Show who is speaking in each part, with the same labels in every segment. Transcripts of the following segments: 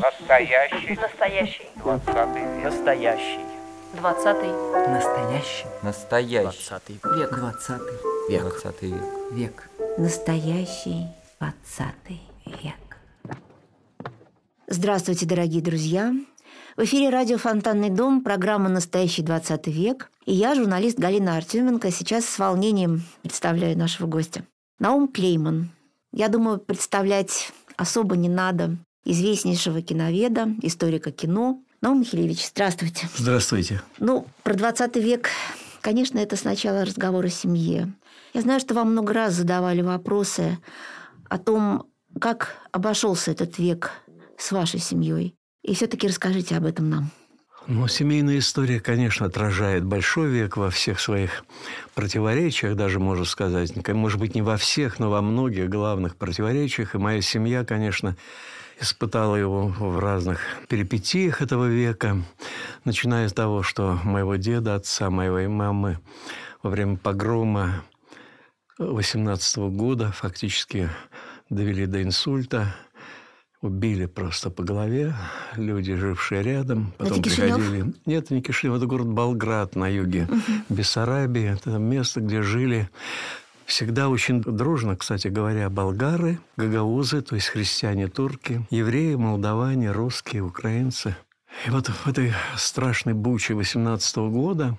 Speaker 1: Настоящий.
Speaker 2: Настоящий.
Speaker 1: Двадцатый век.
Speaker 3: Настоящий.
Speaker 2: Двадцатый.
Speaker 4: Настоящий.
Speaker 5: Настоящий.
Speaker 3: Двадцатый
Speaker 4: Век. Двадцатый.
Speaker 3: век.
Speaker 5: Двадцатый век.
Speaker 4: Век.
Speaker 6: Настоящий двадцатый век. Здравствуйте, дорогие друзья! В эфире радио «Фонтанный дом», программа «Настоящий 20 век». И я, журналист Галина Артеменко, сейчас с волнением представляю нашего гостя. Наум Клейман. Я думаю, представлять особо не надо известнейшего киноведа, историка кино. Наум Михайлевич, здравствуйте.
Speaker 7: Здравствуйте.
Speaker 6: Ну, про 20 век, конечно, это сначала разговор о семье. Я знаю, что вам много раз задавали вопросы о том, как обошелся этот век с вашей семьей. И все-таки расскажите об этом нам.
Speaker 7: Ну, семейная история, конечно, отражает большой век во всех своих противоречиях, даже можно сказать. Может быть, не во всех, но во многих главных противоречиях. И моя семья, конечно, испытала его в разных перипетиях этого века, начиная с того, что моего деда, отца, моей мамы во время погрома 18 года фактически довели до инсульта, убили просто по голове люди, жившие рядом. Потом
Speaker 6: это Кишинев?
Speaker 7: приходили. Нет, не Кишинев, это город Болград на юге Бессарабии. Это место, где жили всегда очень дружно, кстати говоря, болгары, гагаузы, то есть христиане-турки, евреи, молдаване, русские, украинцы. И вот в этой страшной буче 18 года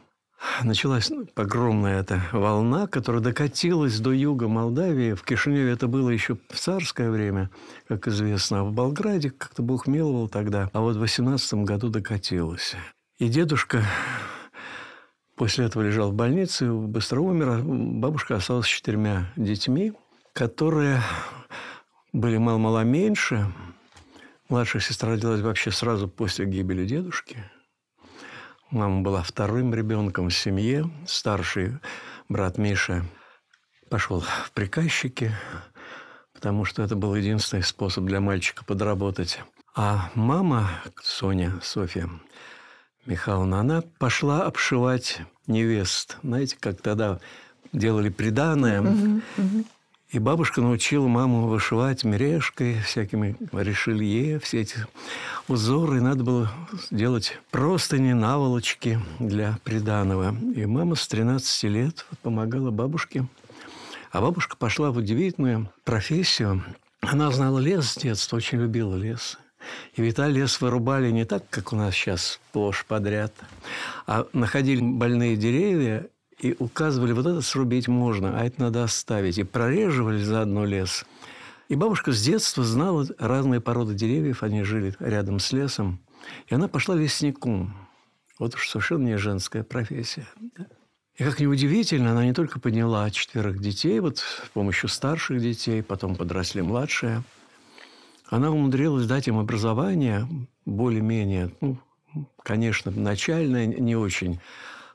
Speaker 7: началась ну, огромная эта волна, которая докатилась до юга Молдавии. В Кишиневе это было еще в царское время, как известно. А в Болграде как-то Бог миловал тогда. А вот в 18 году докатилась. И дедушка после этого лежал в больнице, быстро умер. а Бабушка осталась с четырьмя детьми, которые были мало-мало меньше. Младшая сестра родилась вообще сразу после гибели дедушки – Мама была вторым ребенком в семье. Старший брат Миша пошел в приказчики, потому что это был единственный способ для мальчика подработать. А мама, Соня, Софья Михайловна, она пошла обшивать невест. Знаете, как тогда делали приданое. И бабушка научила маму вышивать мережкой, всякими решелье, все эти узоры. И надо было делать простыни, наволочки для приданого. И мама с 13 лет помогала бабушке. А бабушка пошла в удивительную профессию. Она знала лес с детства, очень любила лес. И ведь лес вырубали не так, как у нас сейчас сплошь подряд, а находили больные деревья и указывали, вот это срубить можно, а это надо оставить. И прореживали заодно лес. И бабушка с детства знала разные породы деревьев, они жили рядом с лесом. И она пошла лесником. Вот уж совершенно не женская профессия. И как неудивительно, она не только подняла четверых детей, вот с помощью старших детей, потом подросли младшие. Она умудрилась дать им образование более-менее, ну, конечно, начальное, не очень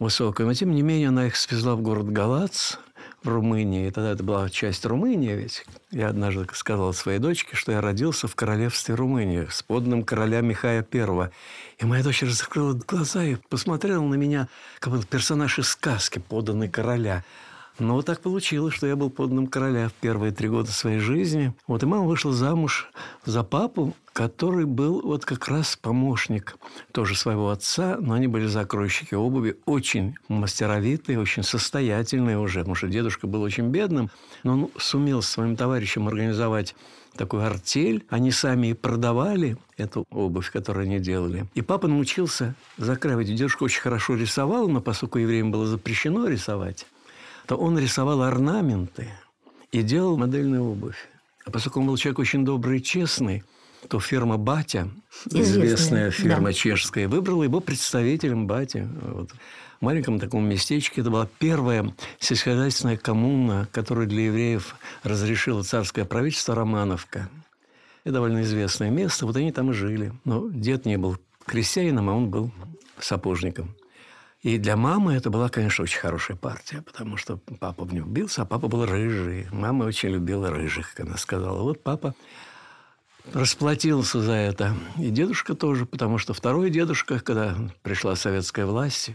Speaker 7: высокая. Но, тем не менее, она их свезла в город Галац в Румынии. И тогда это была часть Румынии ведь. Я однажды сказал своей дочке, что я родился в королевстве Румынии с подданным короля Михая I. И моя дочь закрыла глаза и посмотрела на меня, как будто персонаж из сказки, подданный короля. Но вот так получилось, что я был подданным короля в первые три года своей жизни. Вот и мама вышла замуж за папу, который был вот как раз помощник тоже своего отца, но они были закройщики обуви, очень мастеровитые, очень состоятельные уже, потому что дедушка был очень бедным, но он сумел с своим товарищем организовать такую артель. Они сами и продавали эту обувь, которую они делали. И папа научился закраивать. Дедушка очень хорошо рисовал, но поскольку евреям было запрещено рисовать, то он рисовал орнаменты и делал модельную обувь. А поскольку он был человек очень добрый и честный, то фирма «Батя»,
Speaker 6: Известная,
Speaker 7: известная фирма
Speaker 6: да.
Speaker 7: чешская, выбрала его представителем «Бати». Вот. В маленьком таком местечке. Это была первая сельскохозяйственная коммуна, которую для евреев разрешило царское правительство Романовка. Это довольно известное место. Вот они там и жили. Но дед не был крестьянином, а он был сапожником. И для мамы это была, конечно, очень хорошая партия, потому что папа в нее бился, а папа был рыжий. Мама очень любила рыжих, как она сказала. Вот папа расплатился за это. И дедушка тоже, потому что второй дедушка, когда пришла советская власть,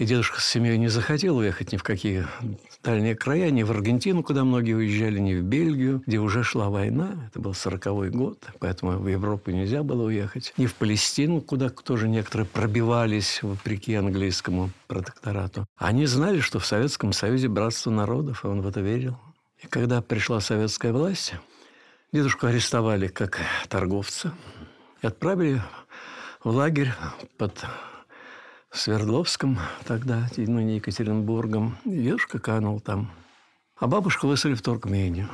Speaker 7: И дедушка с семьей не захотел уехать ни в какие дальние края, ни в Аргентину, куда многие уезжали, ни в Бельгию, где уже шла война. Это был сороковой год, поэтому в Европу нельзя было уехать. Ни в Палестину, куда тоже некоторые пробивались, вопреки английскому протекторату. Они знали, что в Советском Союзе братство народов, и он в это верил. И когда пришла советская власть, дедушку арестовали как торговца и отправили в лагерь под Свердловском тогда, ну, не Екатеринбургом. Дедушка канул там. А бабушку выслали в Туркмению.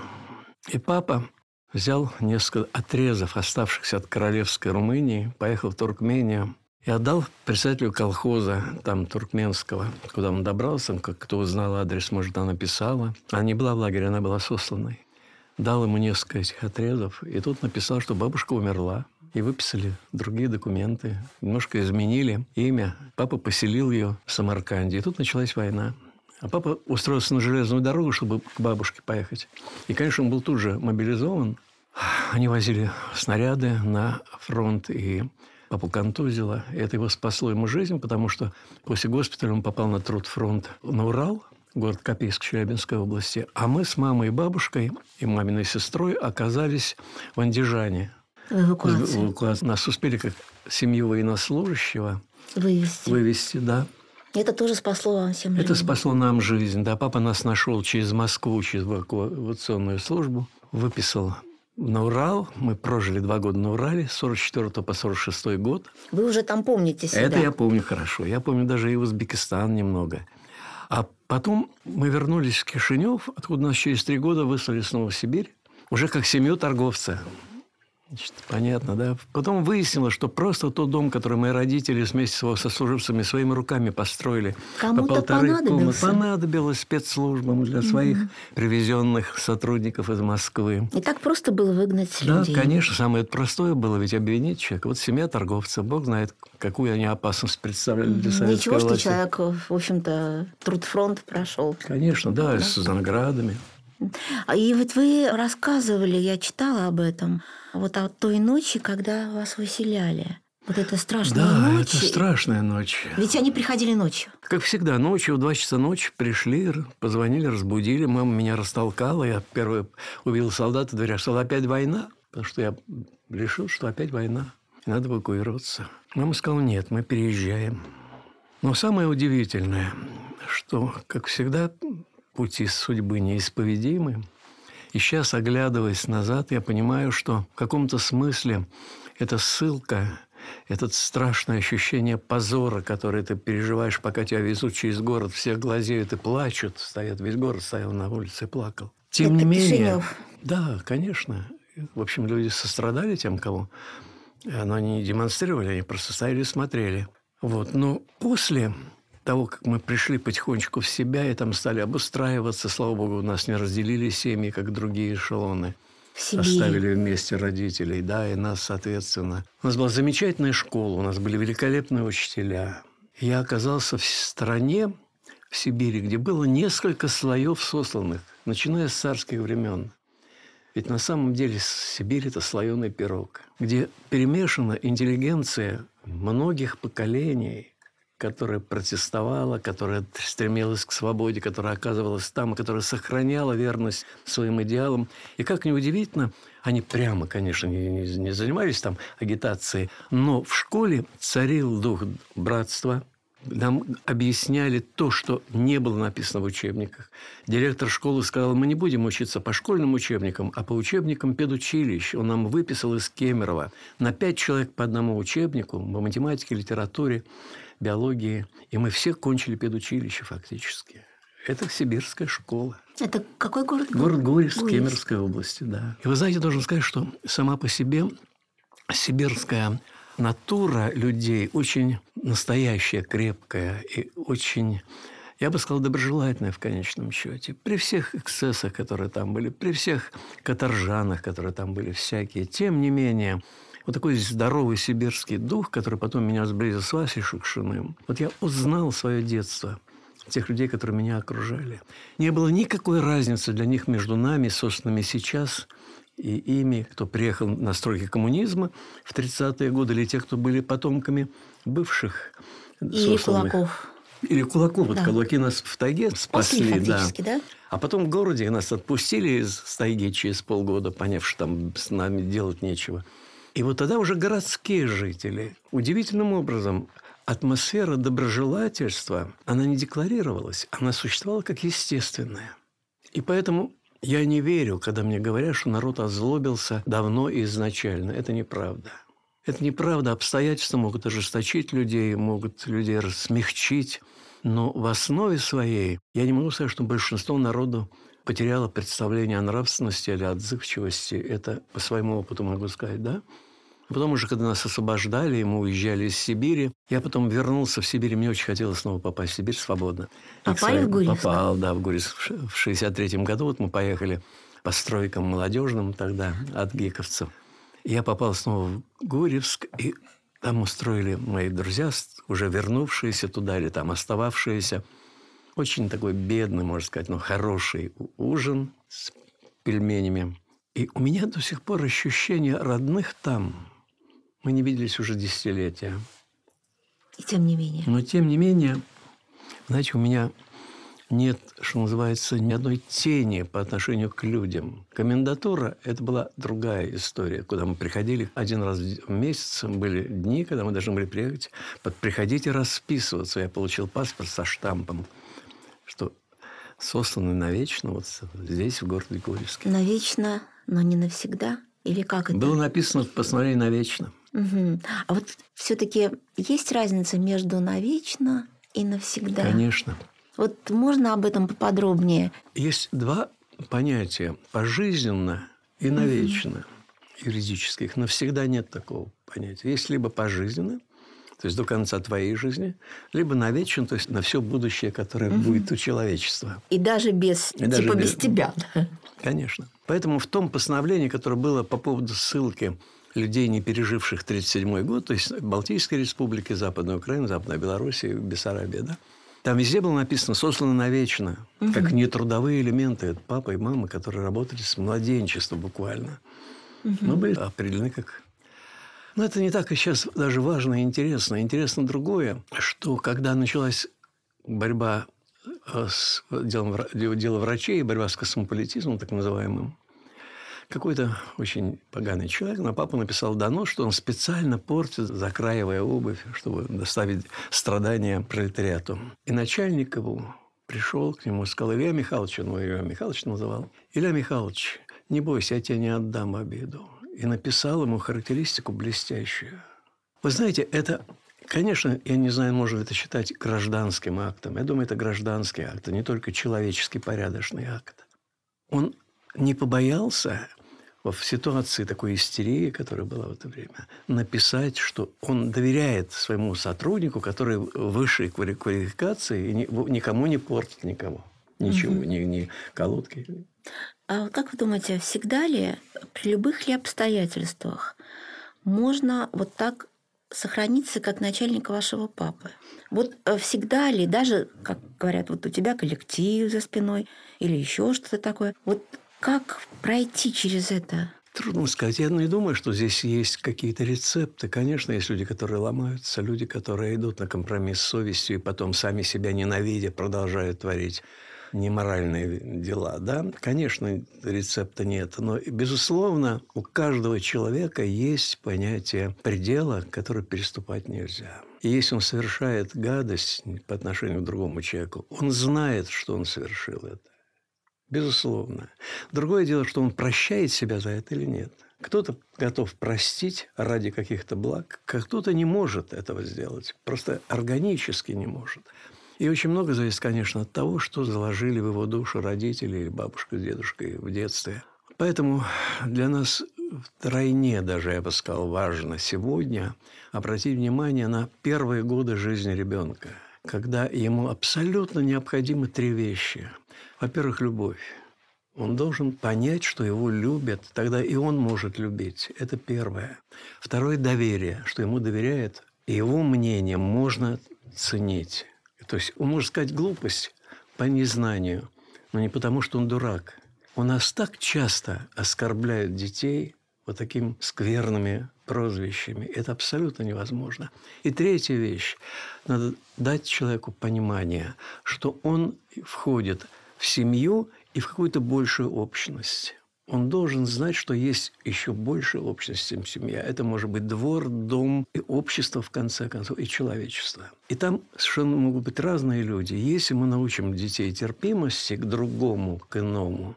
Speaker 7: И папа взял несколько отрезов, оставшихся от королевской Румынии, поехал в Туркмению и отдал председателю колхоза там туркменского, куда он добрался, как кто узнал адрес, может, она написала. Она не была в лагере, она была сосланной. Дал ему несколько этих отрезов, и тут написал, что бабушка умерла и выписали другие документы. Немножко изменили имя. Папа поселил ее в Самарканде. И тут началась война. А папа устроился на железную дорогу, чтобы к бабушке поехать. И, конечно, он был тут же мобилизован. Они возили снаряды на фронт, и папу контузило. И это его спасло ему жизнь, потому что после госпиталя он попал на труд фронт на Урал, город Копейск Челябинской области. А мы с мамой и бабушкой и маминой сестрой оказались в Андижане,
Speaker 6: Эвакуация.
Speaker 7: эвакуации. Нас успели как семью военнослужащего
Speaker 6: Вывести.
Speaker 7: вывести, да.
Speaker 6: Это тоже спасло вам всем
Speaker 7: Это
Speaker 6: жизнь.
Speaker 7: спасло нам жизнь. Да, папа нас нашел через Москву, через эвакуационную службу, выписал на Урал. Мы прожили два года на Урале, с 44 по 46 год.
Speaker 6: Вы уже там помните себя.
Speaker 7: Это я помню хорошо. Я помню даже и Узбекистан немного. А потом мы вернулись в Кишинев, откуда нас через три года выслали снова в Сибирь, уже как семью торговца. Значит, понятно, да? Потом выяснилось, что просто тот дом, который мои родители вместе с его сослуживцами своими руками построили,
Speaker 6: Кому-то
Speaker 7: по полторы комнаты,
Speaker 6: понадобился.
Speaker 7: понадобилось спецслужбам для своих привезенных сотрудников из Москвы.
Speaker 6: И так просто было выгнать
Speaker 7: Да,
Speaker 6: людей.
Speaker 7: конечно, самое простое было ведь обвинить человека. Вот семья торговца, бог знает, какую они опасность представляли для советской
Speaker 6: Ничего, что
Speaker 7: власти.
Speaker 6: человек, в общем-то, трудфронт прошел.
Speaker 7: Конечно, да, с наградами.
Speaker 6: И вот вы рассказывали, я читала об этом, вот о той ночи, когда вас выселяли. Вот это страшная
Speaker 7: Да,
Speaker 6: ночь.
Speaker 7: это страшная ночь.
Speaker 6: Ведь они приходили ночью.
Speaker 7: Как всегда, ночью, в 2 часа ночи пришли, позвонили, разбудили. Мама меня растолкала. Я первый увидел солдата в дверях. Сказал, опять война? Потому что я решил, что опять война. И надо эвакуироваться. Мама сказала, нет, мы переезжаем. Но самое удивительное, что, как всегда, пути судьбы неисповедимы. И сейчас, оглядываясь назад, я понимаю, что в каком-то смысле эта ссылка, это страшное ощущение позора, которое ты переживаешь, пока тебя везут через город, все глазеют и плачут, стоят, весь город стоял на улице и плакал. Тем
Speaker 6: Это
Speaker 7: не менее,
Speaker 6: Кишинев.
Speaker 7: да, конечно. В общем, люди сострадали тем, кого но они не демонстрировали, они просто стояли и смотрели. Вот. Но после того, как мы пришли потихонечку в себя и там стали обустраиваться, слава богу, у нас не разделили семьи, как другие эшелоны. Оставили вместе родителей, да, и нас, соответственно. У нас была замечательная школа, у нас были великолепные учителя. Я оказался в стране, в Сибири, где было несколько слоев сосланных, начиная с царских времен. Ведь на самом деле Сибирь – это слоеный пирог, где перемешана интеллигенция многих поколений, которая протестовала, которая стремилась к свободе, которая оказывалась там, которая сохраняла верность своим идеалам. И как ни удивительно, они прямо, конечно, не, не- не занимались там агитацией, но в школе царил дух братства, нам объясняли то, что не было написано в учебниках. Директор школы сказал, мы не будем учиться по школьным учебникам, а по учебникам педучилищ. Он нам выписал из Кемерово на пять человек по одному учебнику по математике, литературе, биологии. И мы все кончили педучилище фактически. Это сибирская школа.
Speaker 6: Это какой город?
Speaker 7: Город Гурьевск,
Speaker 6: Гурьевск.
Speaker 7: Кемеровской области, да. И вы знаете, должен сказать, что сама по себе сибирская натура людей очень настоящая, крепкая и очень, я бы сказал, доброжелательная в конечном счете. При всех эксцессах, которые там были, при всех каторжанах, которые там были всякие, тем не менее, вот такой здоровый сибирский дух, который потом меня сблизил с Васей Шукшиным. Вот я узнал свое детство – тех людей, которые меня окружали. Не было никакой разницы для них между нами, собственными сейчас, и ими, кто приехал на стройки коммунизма в 30-е годы, или те, кто были потомками бывших
Speaker 6: И
Speaker 7: сосланных.
Speaker 6: Кулаков.
Speaker 7: Или кулаком. Вот
Speaker 6: Да.
Speaker 7: кулаки нас в тайге спасли.
Speaker 6: Спасли
Speaker 7: да.
Speaker 6: да?
Speaker 7: А потом в городе нас отпустили из тайги через полгода, поняв, что там с нами делать нечего. И вот тогда уже городские жители удивительным образом атмосфера доброжелательства, она не декларировалась, она существовала как естественная. И поэтому я не верю, когда мне говорят, что народ озлобился давно и изначально. Это неправда. Это неправда. Обстоятельства могут ожесточить людей, могут людей смягчить. Но в основе своей я не могу сказать, что большинство народу потеряло представление о нравственности или отзывчивости. Это по своему опыту могу сказать, да? Потом уже, когда нас освобождали, и мы уезжали из Сибири, я потом вернулся в Сибирь, мне очень хотелось снова попасть в Сибирь свободно. И,
Speaker 6: Попали в Гурьевск?
Speaker 7: Попал, да, в Гурьевск. В 63 году вот мы поехали по стройкам молодежным тогда от гиковцев. Я попал снова в Гурьевск, и там устроили мои друзья, уже вернувшиеся туда или там остававшиеся. Очень такой бедный, можно сказать, но хороший ужин с пельменями. И у меня до сих пор ощущение родных там. Мы не виделись уже десятилетия.
Speaker 6: И тем не менее.
Speaker 7: Но тем не менее, знаете, у меня нет, что называется, ни одной тени по отношению к людям. Комендатура – это была другая история, куда мы приходили один раз в месяц. Были дни, когда мы должны были приехать, под приходить и расписываться. Я получил паспорт со штампом, что сосланы навечно вот здесь, в городе Гурьевске.
Speaker 6: Навечно, но не навсегда? Или как это?
Speaker 7: Было написано в постановлении навечно.
Speaker 6: Мгм. А вот все-таки есть разница между навечно и навсегда?
Speaker 7: Конечно.
Speaker 6: Вот можно об этом поподробнее?
Speaker 7: Есть два понятия – пожизненно и навечно юридических. Навсегда нет такого понятия. Есть либо пожизненно, то есть до конца твоей жизни, либо навечно, то есть на все будущее, которое будет у человечества.
Speaker 6: И даже без,
Speaker 7: И даже
Speaker 6: типа без,
Speaker 7: без-
Speaker 6: тебя.
Speaker 7: Конечно. Поэтому в том постановлении, которое было по поводу ссылки людей, не переживших 1937 год, то есть Балтийской республики, Западной Украины, Западной Белоруссии, Бессарабия, да, там везде было написано «сосланы навечно», как нетрудовые элементы. Это папа и мама, которые работали с младенчества буквально. Но были определены как... Но это не так и сейчас даже важно и интересно. Интересно другое, что когда началась борьба э, с делом, дело врачей, борьба с космополитизмом, так называемым, какой-то очень поганый человек на папу написал донос, что он специально портит, закраивая обувь, чтобы доставить страдания пролетариату. И начальник его пришел к нему и сказал, Илья Михайлович, он его Илья Михайлович называл, Илья Михайлович, не бойся, я тебе не отдам обиду. И написал ему характеристику блестящую. Вы знаете, это, конечно, я не знаю, можно ли это считать гражданским актом. Я думаю, это гражданский акт, а не только человеческий порядочный акт. Он не побоялся в ситуации такой истерии, которая была в это время, написать, что он доверяет своему сотруднику, который высшей квали- квалификации и ни- никому не портит никого. Ничего, ни, ни колодки.
Speaker 6: А вот как вы думаете, всегда ли, при любых ли обстоятельствах, можно вот так сохраниться, как начальник вашего папы? Вот э, всегда ли, даже, как говорят, вот у тебя коллектив за спиной или еще что-то такое, вот как пройти через это?
Speaker 7: Трудно сказать. Я не думаю, что здесь есть какие-то рецепты. Конечно, есть люди, которые ломаются, люди, которые идут на компромисс с совестью и потом сами себя ненавидя продолжают творить неморальные дела. Да? Конечно, рецепта нет. Но, безусловно, у каждого человека есть понятие предела, который переступать нельзя. И если он совершает гадость по отношению к другому человеку, он знает, что он совершил это. Безусловно. Другое дело, что он прощает себя за это или нет. Кто-то готов простить ради каких-то благ, а кто-то не может этого сделать. Просто органически не может. И очень много зависит, конечно, от того, что заложили в его душу родители или бабушка с дедушкой в детстве. Поэтому для нас втройне даже, я бы сказал, важно сегодня обратить внимание на первые годы жизни ребенка, когда ему абсолютно необходимы три вещи. Во-первых, любовь. Он должен понять, что его любят, тогда и он может любить. Это первое. Второе – доверие, что ему доверяет, и его мнение можно ценить. То есть он может сказать глупость по незнанию, но не потому, что он дурак. У нас так часто оскорбляют детей вот такими скверными прозвищами. Это абсолютно невозможно. И третья вещь. Надо дать человеку понимание, что он входит в семью и в какую-то большую общность. Он должен знать, что есть еще больше общность, чем семья. Это может быть двор, дом и общество, в конце концов, и человечество. И там совершенно могут быть разные люди. Если мы научим детей терпимости к другому, к иному,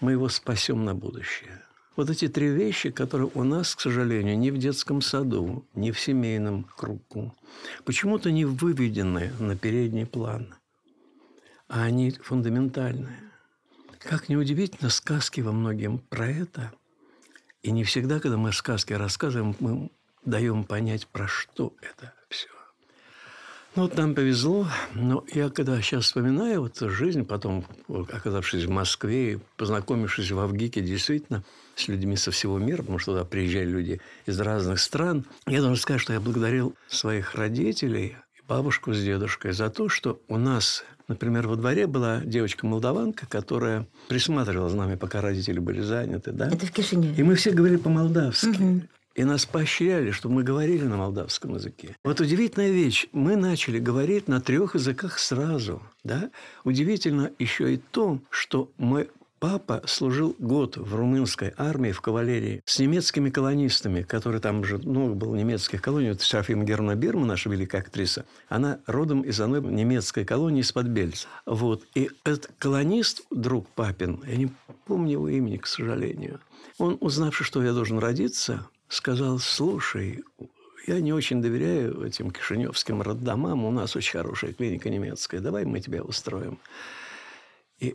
Speaker 7: мы его спасем на будущее. Вот эти три вещи, которые у нас, к сожалению, ни в детском саду, ни в семейном кругу, почему-то не выведены на передний план, а они фундаментальные. Как неудивительно, сказки во многим про это. И не всегда, когда мы сказки рассказываем, мы даем понять, про что это все. Ну, вот нам повезло, но я когда сейчас вспоминаю вот жизнь, потом оказавшись в Москве познакомившись в Авгике действительно с людьми со всего мира, потому что туда приезжали люди из разных стран, я должен сказать, что я благодарил своих родителей, бабушку с дедушкой, за то, что у нас Например, во дворе была девочка-молдаванка, которая присматривала за нами, пока родители были заняты. Да?
Speaker 6: Это в Кишиневе.
Speaker 7: И мы все говорили по-молдавски. Угу. И нас поощряли, чтобы мы говорили на молдавском языке. Вот удивительная вещь. Мы начали говорить на трех языках сразу. Да? Удивительно еще и то, что мы Папа служил год в румынской армии, в кавалерии, с немецкими колонистами, которые там уже много было немецких колоний. Вот Шафин Герна Бирма, наша великая актриса, она родом из одной немецкой колонии из-под Бельца. Вот. И этот колонист, друг папин, я не помню его имени, к сожалению, он, узнавши, что я должен родиться, сказал, слушай, я не очень доверяю этим кишиневским роддомам. У нас очень хорошая клиника немецкая. Давай мы тебя устроим. И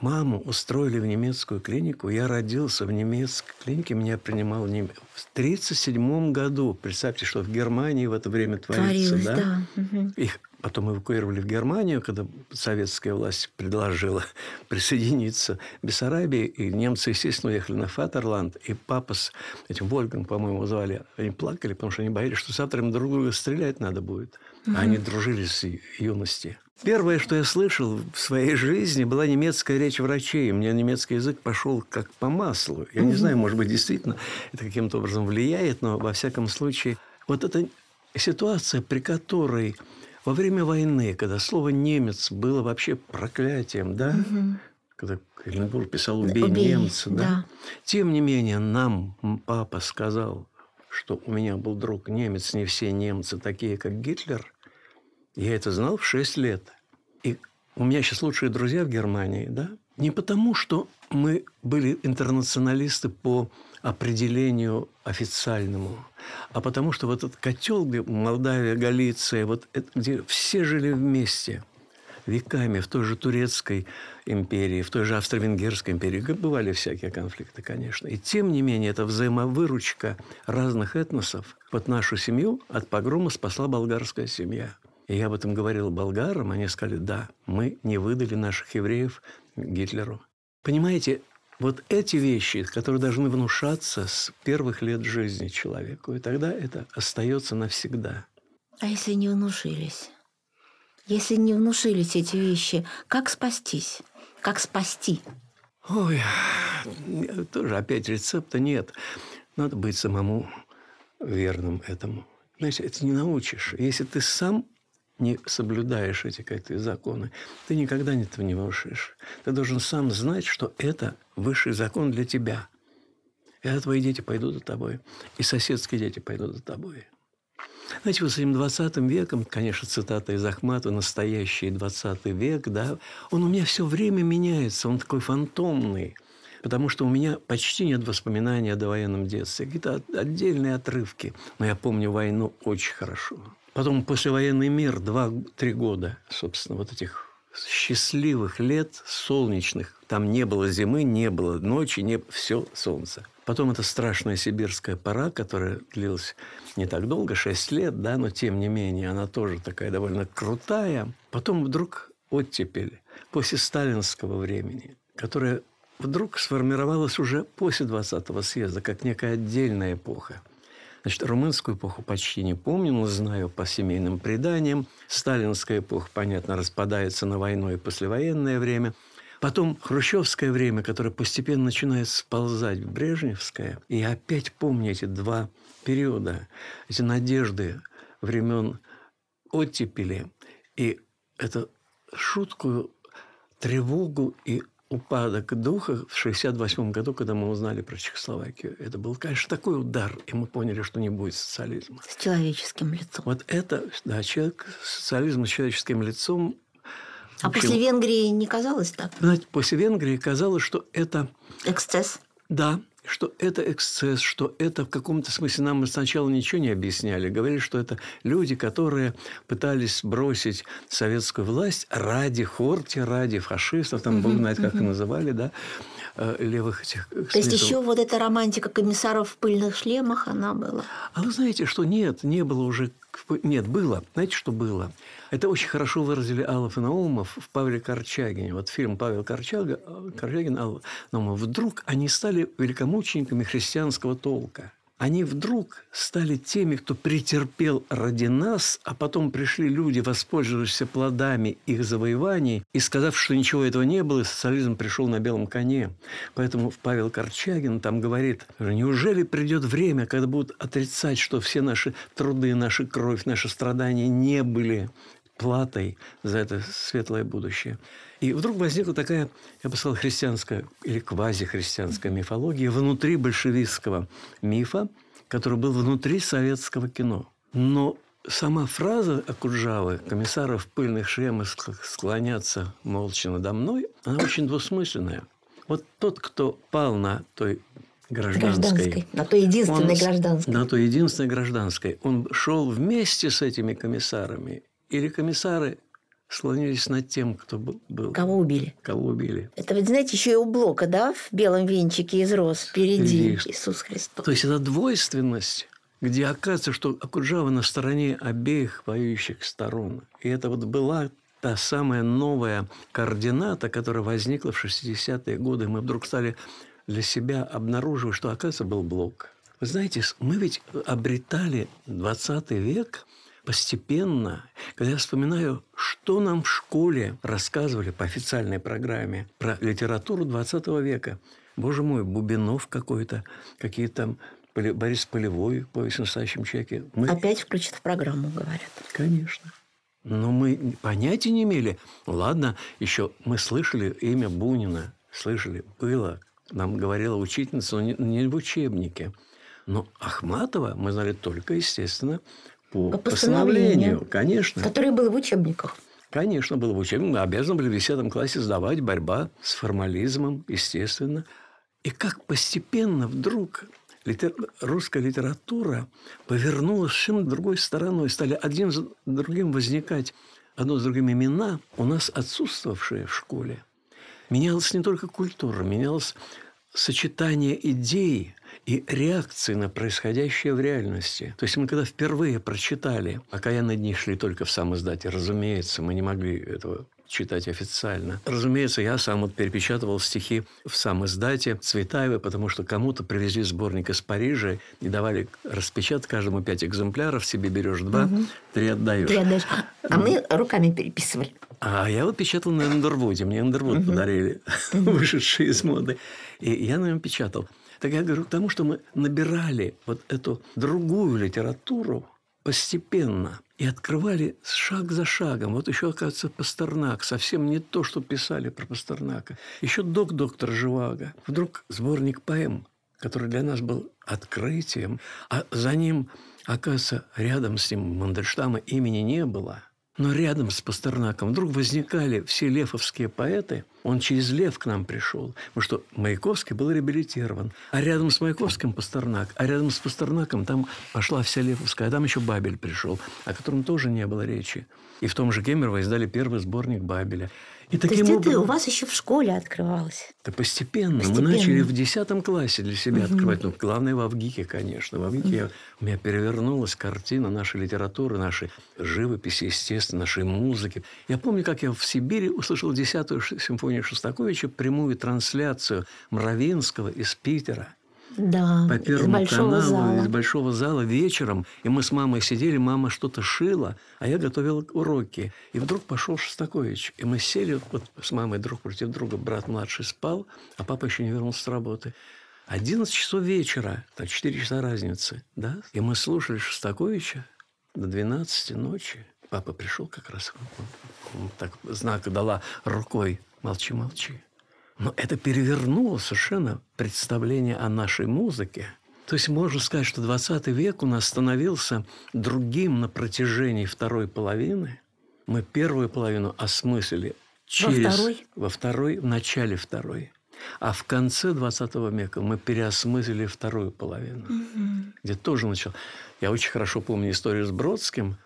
Speaker 7: Маму устроили в немецкую клинику. Я родился в немецкой клинике. Меня принимал в 1937 году. Представьте, что в Германии в это время творится.
Speaker 6: Творилось, да?
Speaker 7: да. Их потом эвакуировали в Германию, когда советская власть предложила присоединиться к Бессарабии. И немцы, естественно, уехали на Фатерланд. И папа с этим Вольгом, по-моему, звали, они плакали, потому что они боялись, что завтра им друг друга стрелять надо будет. А они дружили с юности. Первое, что я слышал в своей жизни, была немецкая речь врачей. Мне немецкий язык пошел как по маслу. Я не знаю, может быть, действительно это каким-то образом влияет, но во всяком случае, вот эта ситуация, при которой во время войны, когда слово «немец» было вообще проклятием, да, угу. когда Каленбург писал «убей, убей немца», да? да, тем не менее нам папа сказал, что у меня был друг немец, не все немцы такие, как Гитлер – я это знал в 6 лет. И у меня сейчас лучшие друзья в Германии, да? Не потому, что мы были интернационалисты по определению официальному, а потому что вот этот котел, где Молдавия, Галиция, вот это, где все жили вместе веками в той же турецкой империи, в той же австро-венгерской империи. Бывали всякие конфликты, конечно. И тем не менее, эта взаимовыручка разных этносов под нашу семью от погрома спасла болгарская семья. И я об этом говорил болгарам, они сказали, да, мы не выдали наших евреев Гитлеру. Понимаете, вот эти вещи, которые должны внушаться с первых лет жизни человеку, и тогда это остается навсегда.
Speaker 6: А если не внушились? Если не внушились эти вещи, как спастись? Как спасти?
Speaker 7: Ой, тоже опять рецепта нет. Надо быть самому верным этому. Знаете, это не научишь. Если ты сам не соблюдаешь эти какие-то законы, ты никогда этого не нарушишь. Ты должен сам знать, что это высший закон для тебя. И твои дети пойдут за тобой. И соседские дети пойдут за тобой. Знаете, вот с этим 20 веком, конечно, цитата из Ахматова «Настоящий 20 век», да, он у меня все время меняется, он такой фантомный, потому что у меня почти нет воспоминаний о довоенном детстве, какие-то отдельные отрывки, но я помню войну очень хорошо. Потом послевоенный мир, два-три года, собственно, вот этих счастливых лет, солнечных. Там не было зимы, не было ночи, не все солнце. Потом это страшная сибирская пора, которая длилась не так долго, 6 лет, да, но тем не менее она тоже такая довольно крутая. Потом вдруг оттепель после сталинского времени, которая вдруг сформировалась уже после 20-го съезда, как некая отдельная эпоха. Значит, румынскую эпоху почти не помню, но знаю по семейным преданиям. Сталинская эпоха, понятно, распадается на войну и послевоенное время. Потом хрущевское время, которое постепенно начинает сползать в брежневское. И опять помню эти два периода, эти надежды времен оттепели и это шуткую тревогу и упадок духа в 1968 году, когда мы узнали про Чехословакию. Это был, конечно, такой удар, и мы поняли, что не будет социализма.
Speaker 6: С человеческим лицом.
Speaker 7: Вот это, да, человек, социализм с человеческим лицом.
Speaker 6: А общем, после Венгрии не казалось так?
Speaker 7: Знаете, после Венгрии казалось, что это...
Speaker 6: Эксцесс?
Speaker 7: Да, что это эксцесс, что это в каком-то смысле нам сначала ничего не объясняли. Говорили, что это люди, которые пытались бросить советскую власть ради хорти, ради фашистов, там, бог знает, как их называли, да, э, левых этих
Speaker 6: То есть еще вот эта романтика комиссаров в пыльных шлемах, она была?
Speaker 7: А вы знаете, что нет, не было уже... Нет, было. Знаете, что было? Это очень хорошо выразили Аллов и Наумов в Павле Корчагине. Вот фильм Павел Корчага, Корчагин, Аллов Наумов. Вдруг они стали великомучениками христианского толка они вдруг стали теми, кто претерпел ради нас, а потом пришли люди, воспользовавшиеся плодами их завоеваний, и сказав, что ничего этого не было, социализм пришел на белом коне. Поэтому Павел Корчагин там говорит, неужели придет время, когда будут отрицать, что все наши труды, наша кровь, наши страдания не были платой за это светлое будущее. И вдруг возникла такая, я бы сказал, христианская или квазихристианская мифология внутри большевистского мифа, который был внутри советского кино. Но сама фраза Акуджавы «комиссаров в пыльных шлемах склонятся молча надо мной», она очень двусмысленная. Вот тот, кто пал на той гражданской, гражданской
Speaker 6: на той единственной он, гражданской.
Speaker 7: На той единственной гражданской. Он шел вместе с этими комиссарами. Или комиссары слонились над тем, кто был.
Speaker 6: Кого убили.
Speaker 7: Кого убили.
Speaker 6: Это, ведь знаете, еще и у Блока, да, в белом венчике из роз впереди Впереди. Иисус Христос.
Speaker 7: То есть, это двойственность, где оказывается, что Акуджава на стороне обеих воюющих сторон. И это вот была та самая новая координата, которая возникла в 60-е годы. Мы вдруг стали для себя обнаруживать, что, оказывается, был Блок. Вы знаете, мы ведь обретали 20 век постепенно, когда я вспоминаю, что нам в школе рассказывали по официальной программе про литературу 20 века. Боже мой, Бубинов какой-то, какие там Борис Полевой, повесть о настоящем человеке.
Speaker 6: Мы... Опять включат в программу, говорят.
Speaker 7: Конечно. Но мы понятия не имели. Ладно, еще мы слышали имя Бунина, слышали, было. Нам говорила учительница, но не в учебнике. Но Ахматова мы знали только, естественно, по, по постановлению, конечно.
Speaker 6: Которое было в учебниках.
Speaker 7: Конечно, было в учебниках. Мы обязаны были в 10 классе сдавать борьба с формализмом, естественно. И как постепенно вдруг литер... русская литература повернулась совершенно другой стороной. Стали один за другим возникать одно с другим имена, у нас отсутствовавшие в школе. Менялась не только культура, менялось сочетание идей – и реакции на происходящее в реальности. То есть мы когда впервые прочитали, пока я над них шли только в сам издате, разумеется, мы не могли этого читать официально. Разумеется, я сам вот перепечатывал стихи в сам издате Цветаевой, потому что кому-то привезли сборник из Парижа и давали распечатать каждому пять экземпляров, себе берешь два, угу. три отдаешь.
Speaker 6: Три отдаешь. А мы руками переписывали.
Speaker 7: А я вот печатал на Эндервуде. Мне Эндервуд угу. подарили, вышедший из моды. И я на нем печатал. Так я говорю к тому, что мы набирали вот эту другую литературу постепенно и открывали шаг за шагом. Вот еще, оказывается, Пастернак. Совсем не то, что писали про Пастернака. Еще док доктор Живаго. Вдруг сборник поэм, который для нас был открытием, а за ним, оказывается, рядом с ним Мандельштама имени не было – но рядом с Пастернаком вдруг возникали все лефовские поэты. Он через Лев к нам пришел, потому что Маяковский был реабилитирован. А рядом с Маяковским Пастернак, а рядом с Пастернаком там пошла вся Лефовская. А там еще Бабель пришел, о котором тоже не было речи. И в том же Гемерово издали первый сборник Бабеля.
Speaker 6: И таким То есть образом... это у вас еще в школе открывалось?
Speaker 7: Да постепенно. постепенно. Мы начали в 10 классе для себя угу. открывать. Ну, главное, в Авгике, конечно. В Авгике угу. у меня перевернулась картина нашей литературы, нашей живописи, естественно, нашей музыки. Я помню, как я в Сибири услышал 10-ю симфонию Шостаковича, прямую трансляцию Мравинского из Питера.
Speaker 6: Да,
Speaker 7: по
Speaker 6: из
Speaker 7: Первому
Speaker 6: большого
Speaker 7: каналу,
Speaker 6: зала.
Speaker 7: из большого зала вечером. И мы с мамой сидели, мама что-то шила, а я готовил уроки. И вдруг пошел Шостакович. И мы сели вот с мамой друг против друга. Брат младший спал, а папа еще не вернулся с работы. 11 часов вечера, так 4 часа разницы, да? И мы слушали Шостаковича до 12 ночи. Папа пришел как раз, он так знак дала рукой «молчи, молчи». Но это перевернуло совершенно представление о нашей музыке. То есть можно сказать, что 20 век у нас становился другим на протяжении второй половины. Мы первую половину осмыслили через...
Speaker 6: второй?
Speaker 7: Во второй, в начале второй. А в конце 20 века мы переосмыслили вторую половину, где тоже начал. Я очень хорошо помню историю с Бродским,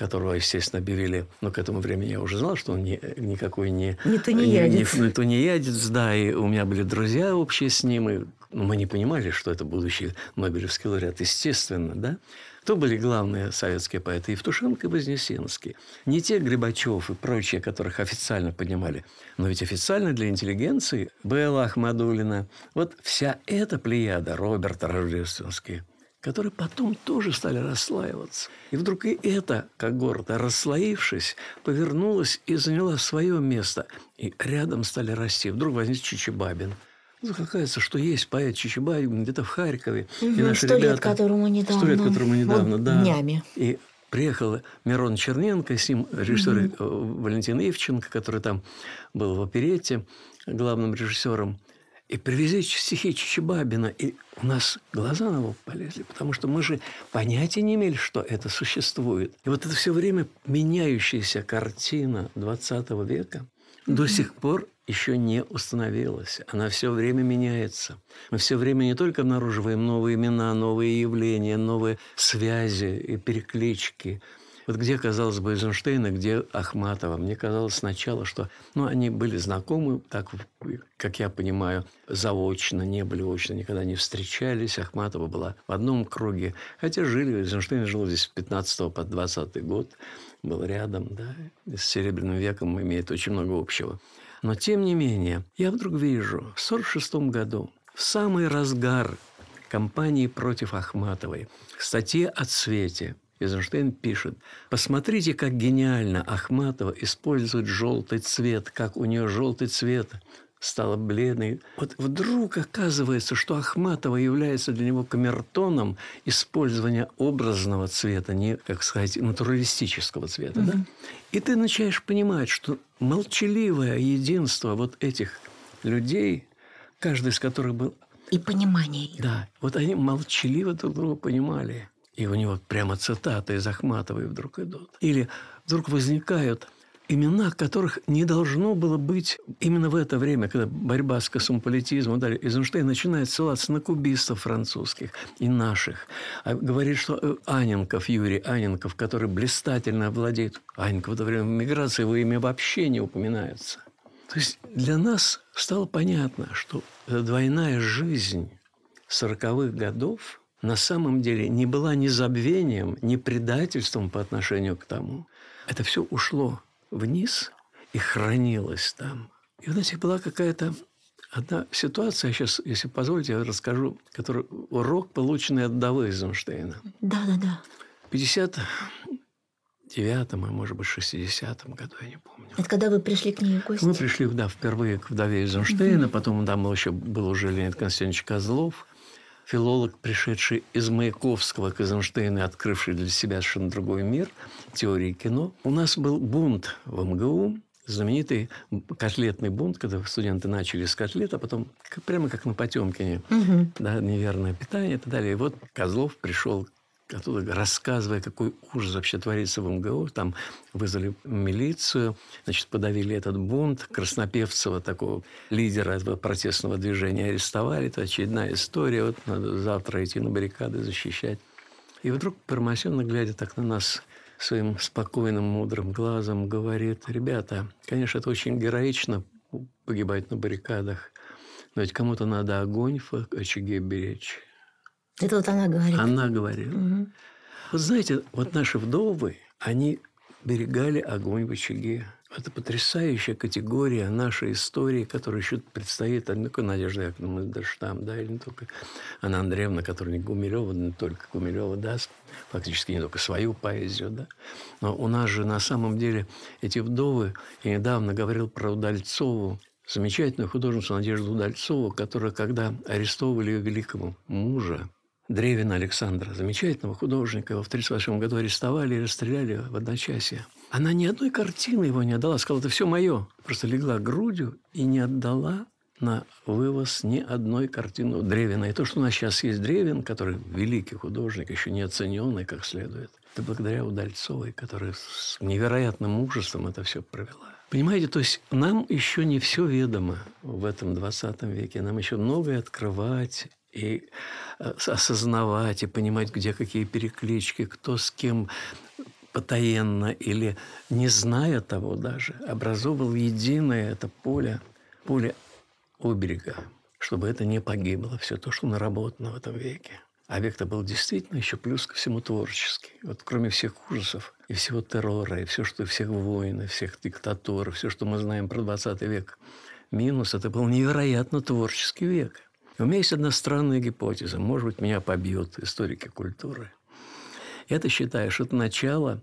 Speaker 7: которого, естественно, объявили, но к этому времени я уже знал, что он не, никакой не...
Speaker 6: Не тунеядец.
Speaker 7: Не, не тунеядец, да, и у меня были друзья общие с ним, и ну, мы не понимали, что это будущий Нобелевский лауреат, естественно, да. Кто были главные советские поэты? Евтушенко и Вознесенский. Не те Грибачев и прочие, которых официально поднимали. Но ведь официально для интеллигенции Белла Ахмадулина. Вот вся эта плеяда, Роберт Рождественский, которые потом тоже стали расслаиваться. И вдруг и эта когорта, расслоившись, повернулась и заняла свое место. И рядом стали расти. Вдруг возник Чичибабин. Ну, оказывается, что есть поэт Чичибабин где-то в Харькове. и
Speaker 6: Мгм,
Speaker 7: наши
Speaker 6: сто лет
Speaker 7: ребята...
Speaker 6: которому недавно.
Speaker 7: Сто лет которому недавно,
Speaker 6: Вот
Speaker 7: да.
Speaker 6: днями.
Speaker 7: И приехал Мирон Черненко, с ним режиссер э, Валентин Ивченко, который там был в оперете главным режиссером. И привезли стихи Чичибабина, и у нас глаза на лоб полезли, потому что мы же понятия не имели, что это существует. И вот это все время меняющаяся картина 20 века до сих пор еще не установилась. Она все время меняется. Мы все время не только обнаруживаем новые имена, новые явления, новые связи и переклички. Вот где, казалось бы, Эйзенштейна, где Ахматова. Мне казалось сначала, что ну, они были знакомы, так, как я понимаю, заочно, не были очно, никогда не встречались. Ахматова была в одном круге. Хотя жили, Эйзенштейн жил здесь с 15 по 20 год, был рядом, да, с Серебряным веком имеет очень много общего. Но, тем не менее, я вдруг вижу, в 1946 году, в самый разгар кампании против Ахматовой, статье о цвете, Эйзенштейн пишет, посмотрите, как гениально Ахматова использует желтый цвет, как у нее желтый цвет стала бледной. Вот вдруг оказывается, что Ахматова является для него камертоном использования образного цвета, не, как сказать, натуралистического цвета. Да? И ты начинаешь понимать, что молчаливое единство вот этих людей, каждый из которых был
Speaker 6: И понимание. их.
Speaker 7: да, вот они молчаливо друг друга понимали. И у него прямо цитаты из Ахматовой вдруг идут. Или вдруг возникают имена, которых не должно было быть именно в это время, когда борьба с космополитизмом, далее Эйзенштейн начинает ссылаться на кубистов французских и наших. А говорит, что э, Аненков, Юрий Аненков, который блистательно владеет... Аненков в это время миграции, его имя вообще не упоминается. То есть для нас стало понятно, что двойная жизнь сороковых годов на самом деле не была ни забвением, ни предательством по отношению к тому. Это все ушло вниз и хранилось там. И, вы знаете, была какая-то одна ситуация, я сейчас, если позволите, я расскажу, который урок, полученный от Давы Эйзенштейна.
Speaker 6: Да, да, да.
Speaker 7: В 59-м, а может быть, 60-м году, я не помню.
Speaker 6: Это когда вы пришли к ней в гости?
Speaker 7: Мы пришли, да, впервые к вдове Эйзенштейна, потом там еще был уже Леонид Константинович Козлов, филолог, пришедший из Маяковского к Эйзенштейну, открывший для себя совершенно другой мир теории кино. У нас был бунт в МГУ, знаменитый котлетный бунт, когда студенты начали с котлет, а потом как- прямо как на Потемкине, да, неверное питание и так далее. И вот Козлов пришел оттуда, рассказывая, какой ужас вообще творится в МГУ. Там вызвали милицию, значит, подавили этот бунт. Краснопевцева, такого лидера этого протестного движения, арестовали. Это очередная история. Вот надо завтра идти на баррикады защищать. И вдруг Пармасенко, глядя так на нас своим спокойным, мудрым глазом, говорит, ребята, конечно, это очень героично погибать на баррикадах, но ведь кому-то надо огонь в очаге беречь.
Speaker 6: Это вот она говорит.
Speaker 7: Она говорила. Вот знаете, вот наши вдовы, они берегали огонь в очаге. Это потрясающая категория нашей истории, которая еще предстоит не только Надежда Яковлевна Мандельштам, да, или не только Анна Андреевна, которая не Гумилева, не только Гумилева даст фактически не только свою поэзию, да. Но у нас же на самом деле эти вдовы, я недавно говорил про Удальцову, замечательную художницу Надежду Удальцову, которая, когда арестовывали ее великого мужа, Древина Александра, замечательного художника, его в 1938 году арестовали и расстреляли в одночасье. Она ни одной картины его не отдала. Сказала, это все мое. Просто легла грудью и не отдала на вывоз ни одной картины Древина. И то, что у нас сейчас есть Древин, который великий художник, еще не оцененный как следует, это благодаря Удальцовой, которая с невероятным мужеством это все провела. Понимаете, то есть нам еще не все ведомо в этом 20 веке. Нам еще многое открывать и э, осознавать, и понимать, где какие переклички, кто с кем потаенно или не зная того даже, образовывал единое это поле, поле оберега, чтобы это не погибло, все то, что наработано в этом веке. А век-то был действительно еще плюс ко всему творческий. Вот кроме всех ужасов и всего террора, и все, что всех войн, и всех диктатур, все, что мы знаем про 20 век, минус – это был невероятно творческий век. И у меня есть одна странная гипотеза. Может быть, меня побьют историки культуры – это, считаешь, это начало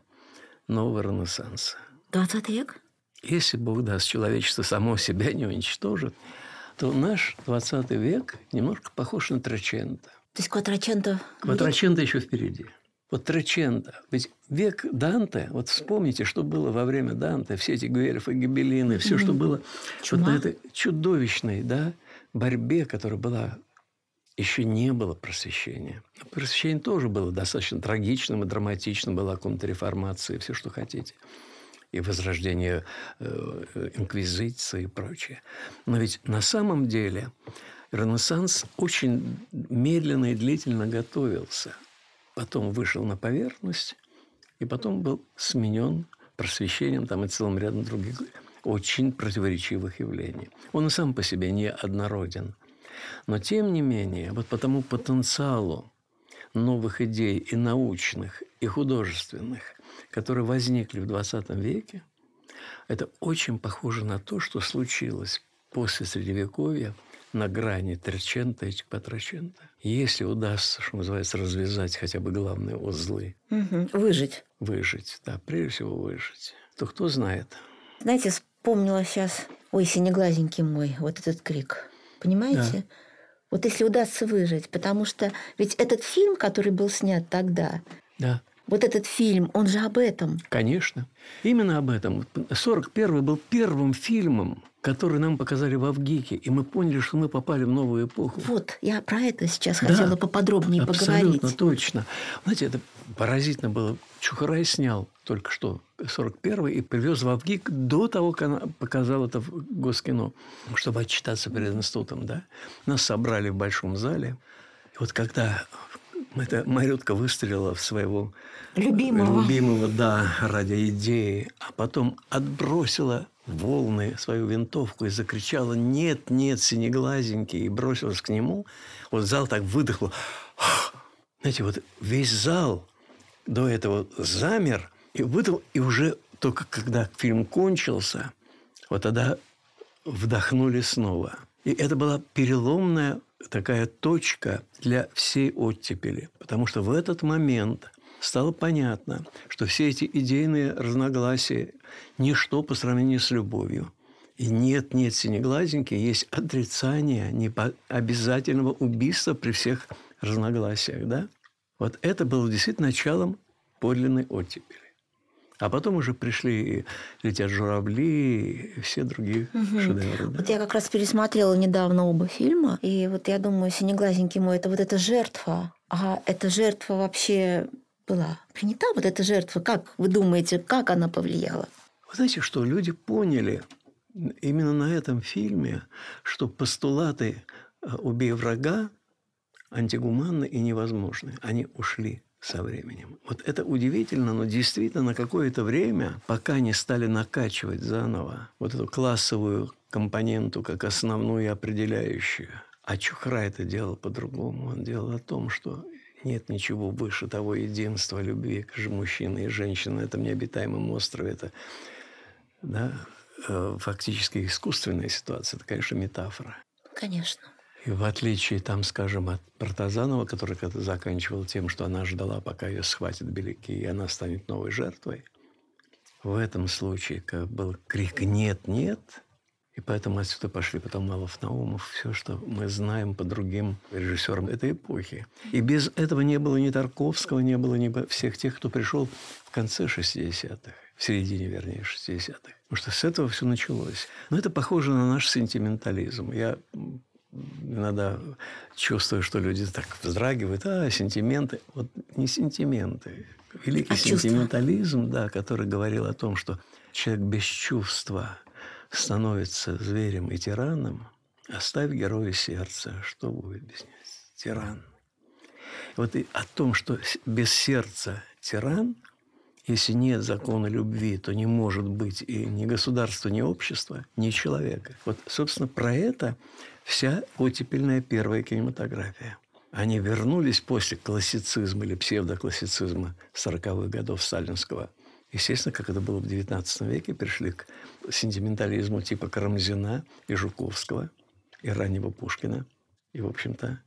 Speaker 7: нового Ренессанса.
Speaker 6: 20 век?
Speaker 7: Если Бог даст, человечество само себя не уничтожит, то наш 20 век немножко похож на Трачента.
Speaker 6: То есть Кватраченто...
Speaker 7: Кватраченто еще впереди. Вот Траченто. Ведь век Данте, вот вспомните, что было во время Данте, все эти Гуэльфы, Гибеллины, все, что было
Speaker 6: Чума.
Speaker 7: вот на этой чудовищной да, борьбе, которая была еще не было просвещения. Просвещение тоже было достаточно трагичным и драматичным, была контрреформация, все, что хотите. И возрождение э, инквизиции и прочее. Но ведь на самом деле Ренессанс очень медленно и длительно готовился. Потом вышел на поверхность, и потом был сменен просвещением там и целым рядом других очень противоречивых явлений. Он и сам по себе не однороден – но тем не менее, вот по тому потенциалу новых идей и научных, и художественных, которые возникли в XX веке, это очень похоже на то, что случилось после Средневековья на грани Тречента и Патрочента. Если удастся, что называется, развязать хотя бы главные узлы.
Speaker 6: Угу. Выжить.
Speaker 7: Выжить, да, прежде всего выжить. То кто знает.
Speaker 6: Знаете, вспомнила сейчас, ой, синеглазенький мой, вот этот крик. Понимаете? Да. Вот если удастся выжить, потому что ведь этот фильм, который был снят тогда,
Speaker 7: да.
Speaker 6: вот этот фильм, он же об этом.
Speaker 7: Конечно. Именно об этом. 41-й был первым фильмом, который нам показали в Авгике, и мы поняли, что мы попали в новую эпоху.
Speaker 6: Вот, я про это сейчас да, хотела поподробнее
Speaker 7: абсолютно
Speaker 6: поговорить.
Speaker 7: Абсолютно точно. Знаете, это поразительно было. Чухарай снял только что 41 и привез в Авгик до того, как она показала это в Госкино, чтобы отчитаться перед институтом. Да? Нас собрали в большом зале. И вот когда эта Марютка выстрелила в своего
Speaker 6: любимого.
Speaker 7: любимого, да, ради идеи, а потом отбросила волны свою винтовку и закричала «Нет, нет, синеглазенький!» и бросилась к нему. Вот зал так выдохнул. Знаете, вот весь зал до этого замер и выдал, и уже только когда фильм кончился, вот тогда вдохнули снова. И это была переломная такая точка для всей оттепели. Потому что в этот момент стало понятно, что все эти идейные разногласия – ничто по сравнению с любовью. И нет, нет, синеглазеньки, есть отрицание обязательного убийства при всех разногласиях. Да? Вот это было действительно началом подлинной оттепели. А потом уже пришли «Летят журавли» и все другие угу. шедевры. Да?
Speaker 6: Вот я как раз пересмотрела недавно оба фильма, и вот я думаю, «Синеглазенький мой» – это вот эта жертва. А эта жертва вообще была принята, вот эта жертва? Как вы думаете, как она повлияла?
Speaker 7: Вы знаете, что люди поняли именно на этом фильме, что постулаты э, «убей врага» антигуманны и невозможны. Они ушли со временем. Вот это удивительно, но действительно на какое-то время, пока не стали накачивать заново вот эту классовую компоненту как основную и определяющую. А Чухра это делал по-другому. Он делал о том, что нет ничего выше того единства любви к мужчины и женщины на этом необитаемом острове. Это да, э, фактически искусственная ситуация, это, конечно, метафора.
Speaker 6: Конечно.
Speaker 7: И в отличие, там, скажем, от Протазанова, который заканчивал тем, что она ждала, пока ее схватят беляки, и она станет новой жертвой, в этом случае как был крик «нет, нет», и поэтому отсюда пошли потом Малов Наумов, все, что мы знаем по другим режиссерам этой эпохи. И без этого не было ни Тарковского, не было ни всех тех, кто пришел в конце 60-х, в середине, вернее, 60-х. Потому что с этого все началось. Но это похоже на наш сентиментализм. Я иногда чувствую, что люди так вздрагивают, а, сентименты. Вот не сентименты. Великий а сентиментализм, чувства. да, который говорил о том, что человек без чувства становится зверем и тираном, оставь героя сердца, что будет без него? Тиран. Вот и о том, что без сердца тиран, если нет закона любви, то не может быть и ни государства, ни общества, ни человека. Вот, собственно, про это вся оттепельная первая кинематография. Они вернулись после классицизма или псевдоклассицизма 40-х годов сталинского. Естественно, как это было в XIX веке, пришли к сентиментализму типа Карамзина и Жуковского, и раннего Пушкина. И, в общем-то,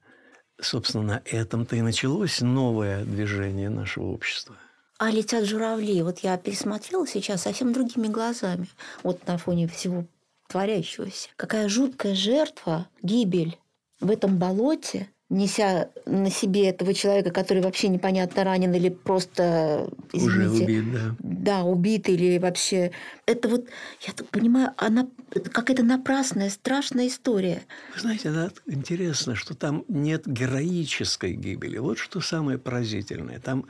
Speaker 7: собственно, на этом-то и началось новое движение нашего общества.
Speaker 6: А летят журавли. Вот я пересмотрела сейчас совсем другими глазами. Вот на фоне всего творящегося. Какая жуткая жертва, гибель в этом болоте – неся на себе этого человека, который вообще непонятно ранен или просто, извините,
Speaker 7: Уже убит, да.
Speaker 6: Да, убит или вообще... Это вот, я так понимаю, она какая-то напрасная, страшная история.
Speaker 7: Вы знаете, да, интересно, что там нет героической гибели. Вот что самое поразительное. Там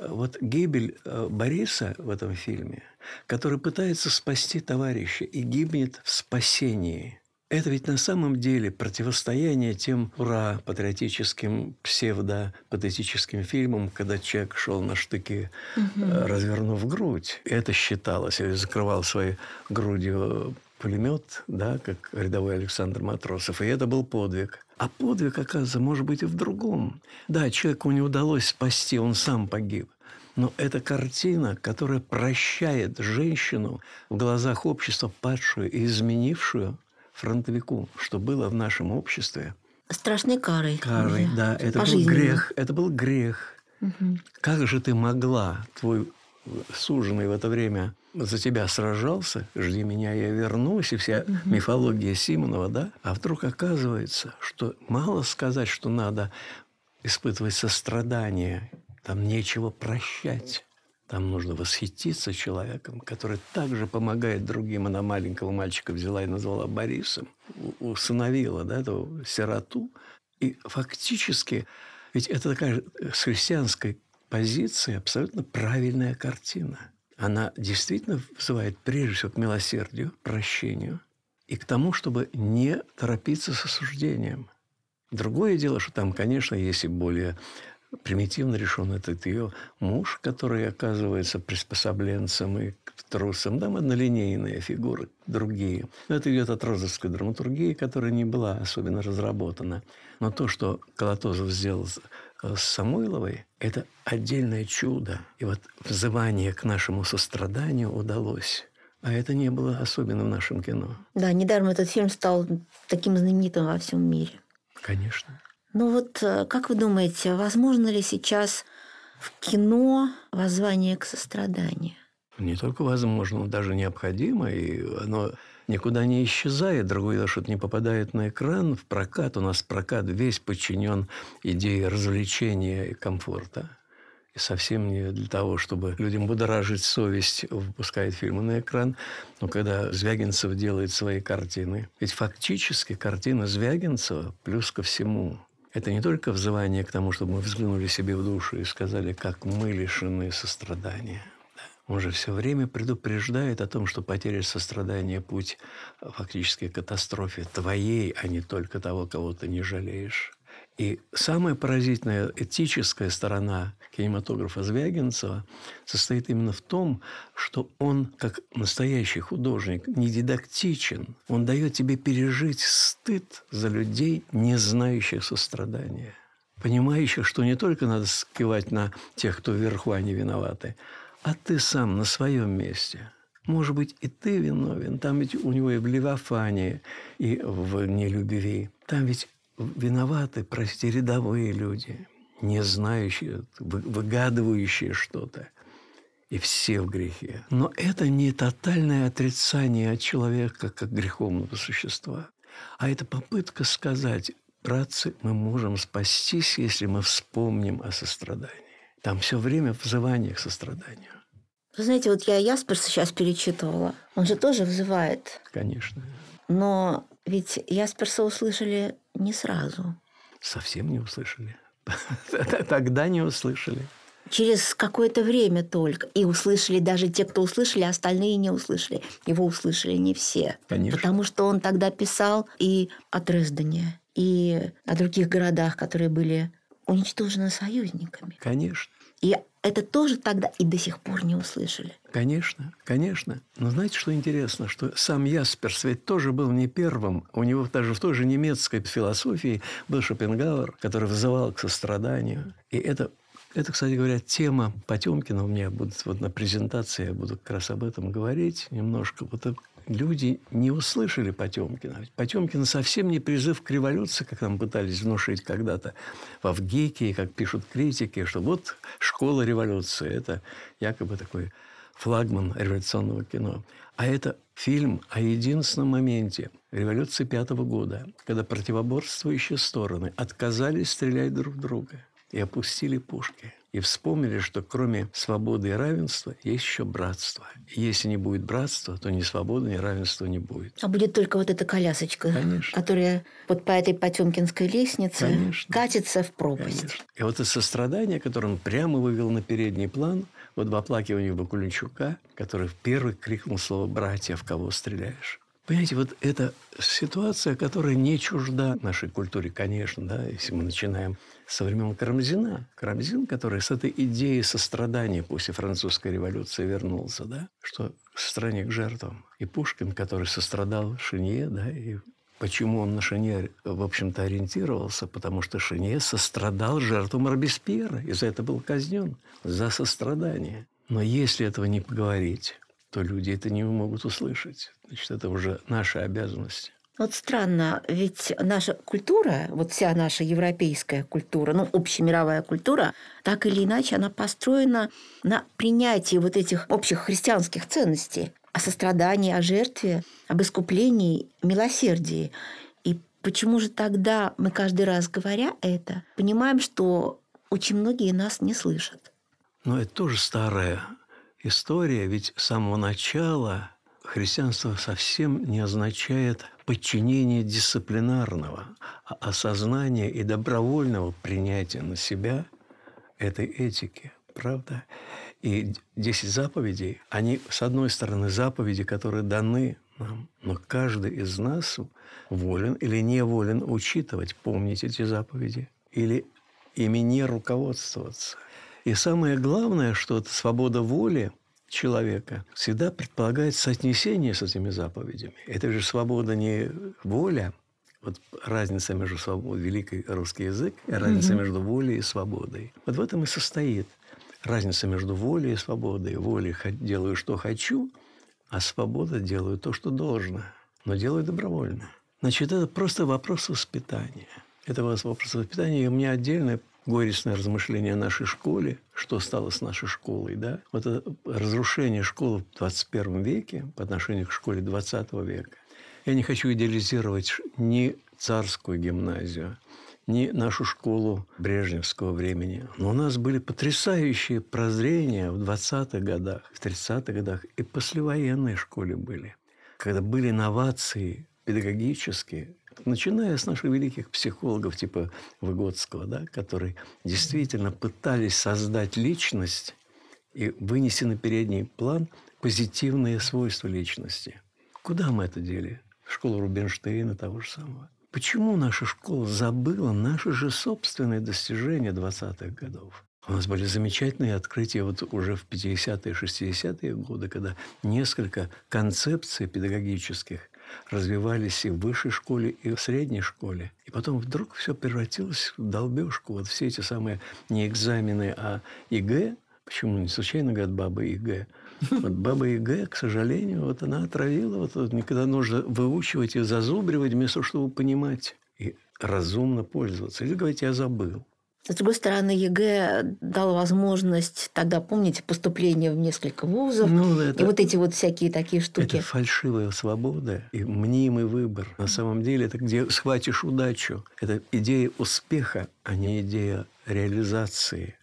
Speaker 7: вот гибель э, Бориса в этом фильме, который пытается спасти товарища и гибнет в спасении – это ведь на самом деле противостояние тем ура патриотическим псевдо-патетическим фильмам, когда человек шел на штыки, угу. развернув грудь. Это считалось, или закрывал своей грудью пулемет, да, как рядовой Александр Матросов. И это был подвиг. А подвиг, оказывается, может быть и в другом. Да, человеку не удалось спасти, он сам погиб. Но это картина, которая прощает женщину в глазах общества падшую и изменившую фронтовику, что было в нашем обществе.
Speaker 6: Страшной карой.
Speaker 7: Карой, да. Это был грех. Это был грех. Угу. Как же ты могла, твой суженый в это время за тебя сражался, жди меня, я вернусь, и вся угу. мифология Симонова, да? А вдруг оказывается, что мало сказать, что надо испытывать сострадание, там нечего прощать. Там нужно восхититься человеком, который также помогает другим. Она маленького мальчика взяла и назвала Борисом. Усыновила да, эту сироту. И фактически, ведь это такая с христианской позиции абсолютно правильная картина. Она действительно вызывает прежде всего к милосердию, прощению и к тому, чтобы не торопиться с осуждением. Другое дело, что там, конечно, есть и более примитивно решен этот ее муж, который оказывается приспособленцем и трусом. Там однолинейные фигуры, другие. Но это идет от розовской драматургии, которая не была особенно разработана. Но то, что Колотозов сделал с Самойловой, это отдельное чудо. И вот взывание к нашему состраданию удалось. А это не было особенно в нашем кино.
Speaker 6: Да, недаром этот фильм стал таким знаменитым во всем мире.
Speaker 7: Конечно.
Speaker 6: Ну вот, э, как вы думаете, возможно ли сейчас в кино воззвание к состраданию?
Speaker 7: Не только возможно, но даже необходимо, и оно никуда не исчезает. Что это не попадает на экран, в прокат. У нас прокат весь подчинен идее развлечения и комфорта. И совсем не для того, чтобы людям будоражить совесть, выпускает фильмы на экран. Но когда Звягинцев делает свои картины, ведь фактически картина Звягинцева, плюс ко всему, это не только взывание к тому, чтобы мы взглянули себе в душу и сказали, как мы лишены сострадания. Он же все время предупреждает о том, что потеря сострадания – путь фактически к катастрофе твоей, а не только того, кого ты не жалеешь. И самая поразительная этическая сторона кинематографа Звягинцева состоит именно в том, что он, как настоящий художник, не дидактичен. Он дает тебе пережить стыд за людей, не знающих сострадания. Понимающих, что не только надо скивать на тех, кто вверху, они виноваты, а ты сам на своем месте. может быть, и ты виновен. Там ведь у него и в Левофане, и в нелюбви. Там ведь виноваты, прости, рядовые люди, не знающие, выгадывающие что-то. И все в грехе. Но это не тотальное отрицание от человека как греховного существа, а это попытка сказать, братцы, мы можем спастись, если мы вспомним о сострадании. Там все время взывание к состраданию.
Speaker 6: Вы знаете, вот я Ясперса сейчас перечитывала. Он же тоже взывает.
Speaker 7: Конечно.
Speaker 6: Но ведь Ясперса услышали не сразу.
Speaker 7: Совсем не услышали. Тогда не услышали.
Speaker 6: Через какое-то время только. И услышали даже те, кто услышали, а остальные не услышали. Его услышали не все.
Speaker 7: Конечно.
Speaker 6: Потому что он тогда писал и о Дрездене, и о других городах, которые были уничтожены союзниками.
Speaker 7: Конечно.
Speaker 6: И это тоже тогда и до сих пор не услышали.
Speaker 7: Конечно, конечно. Но знаете, что интересно? Что сам Ясперс ведь тоже был не первым. У него даже в той же немецкой философии был Шопенгауэр, который вызывал к состраданию. И это это, кстати говоря, тема Потемкина. У меня будет вот на презентации, я буду как раз об этом говорить немножко. Вот люди не услышали Потемкина. Потемкин совсем не призыв к революции, как нам пытались внушить когда-то в Авгике, как пишут критики, что вот школа революции. Это якобы такой флагман революционного кино. А это фильм о единственном моменте революции пятого года, когда противоборствующие стороны отказались стрелять друг в друга и опустили пушки. И вспомнили, что кроме свободы и равенства есть еще братство. И если не будет братства, то ни свободы, ни равенства не будет.
Speaker 6: А будет только вот эта колясочка,
Speaker 7: Конечно.
Speaker 6: которая вот по этой Потемкинской лестнице
Speaker 7: Конечно.
Speaker 6: катится в пропасть.
Speaker 7: Конечно. И вот это сострадание, которое он прямо вывел на передний план, вот в оплакивании Бакулинчука, который в первый крикнул слово «братья, в кого стреляешь?». Понимаете, вот эта ситуация, которая не чужда нашей культуре, конечно, да, если мы начинаем со времен Карамзина. Карамзин, который с этой идеей сострадания после французской революции вернулся, да, что сострадание к жертвам. И Пушкин, который сострадал Шинье, да, и Почему он на Шинье, в общем-то, ориентировался? Потому что Шинье сострадал жертвам Робеспьера, и за это был казнен, за сострадание. Но если этого не поговорить, то люди это не могут услышать. Значит, это уже наша обязанность.
Speaker 6: Вот странно, ведь наша культура, вот вся наша европейская культура, ну, общемировая культура, так или иначе, она построена на принятии вот этих общих христианских ценностей о сострадании, о жертве, об искуплении, милосердии. И почему же тогда мы каждый раз, говоря это, понимаем, что очень многие нас не слышат?
Speaker 7: Но это тоже старая история, ведь с самого начала христианство совсем не означает подчинение дисциплинарного, а осознание и добровольного принятия на себя этой этики. Правда? И 10 заповедей, они, с одной стороны, заповеди, которые даны нам, но каждый из нас волен или не волен учитывать, помнить эти заповеди или ими не руководствоваться. И самое главное, что это свобода воли человека всегда предполагает соотнесение с этими заповедями. Это же свобода не воля, вот разница между свободой, великий русский язык, и разница mm-hmm. между волей и свободой. Вот в этом и состоит разница между волей и свободой. Волей делаю, что хочу, а свобода делаю то, что должно, но делаю добровольно. Значит, это просто вопрос воспитания. Это вопрос воспитания. И у меня отдельное горестное размышление о нашей школе, что стало с нашей школой, да? Вот это разрушение школы в 21 веке по отношению к школе 20 века. Я не хочу идеализировать ни царскую гимназию, ни нашу школу брежневского времени. Но у нас были потрясающие прозрения в 20-х годах, в 30-х годах и послевоенной школе были. Когда были инновации педагогические, начиная с наших великих психологов типа Выгодского, да, которые действительно пытались создать личность и вынести на передний план позитивные свойства личности. Куда мы это дели? В школу Рубинштейна того же самого. Почему наша школа забыла наши же собственные достижения 20-х годов? У нас были замечательные открытия вот уже в 50-е, 60-е годы, когда несколько концепций педагогических развивались и в высшей школе, и в средней школе. И потом вдруг все превратилось в долбежку. Вот все эти самые не экзамены, а ЕГЭ, почему не случайно говорят баба ЕГЭ, Вот баба Яга, к сожалению, вот она отравила. Вот, вот никогда нужно выучивать и зазубривать, вместо того, чтобы понимать и разумно пользоваться. Или говорить, я забыл.
Speaker 6: С другой стороны, ЕГЭ дал возможность тогда, помните, поступление в несколько вузов.
Speaker 7: Ну, это-
Speaker 6: и вот эти вот всякие такие штуки.
Speaker 7: Это фальшивая свобода и мнимый выбор. На самом деле это где схватишь удачу. Это идея успеха, а не идея реализации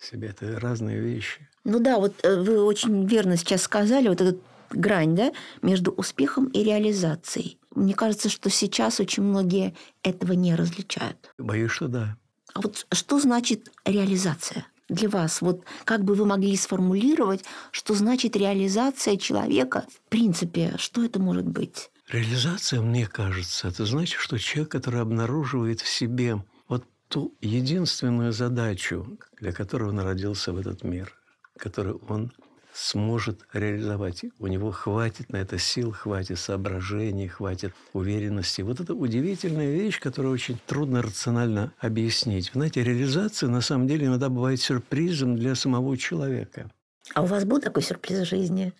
Speaker 7: себя. Это разные вещи.
Speaker 6: Ну да, вот э, вы очень верно сейчас сказали, вот эту грань, да, между успехом и реализацией. Мне кажется, что сейчас очень многие этого не различают.
Speaker 7: Боюсь, что да.
Speaker 6: А вот что значит реализация для вас? Вот как бы вы могли сформулировать, что значит реализация человека в принципе? Что это может быть?
Speaker 7: Реализация, мне кажется, это значит, что человек, который обнаруживает в себе вот ту единственную задачу, для которой он родился в этот мир, которую он сможет реализовать. У него хватит на это сил, хватит соображений, хватит уверенности. Вот это удивительная вещь, которую очень трудно рационально объяснить. Знаете, реализация на самом деле иногда бывает сюрпризом для самого человека.
Speaker 6: А у вас был такой сюрприз в жизни?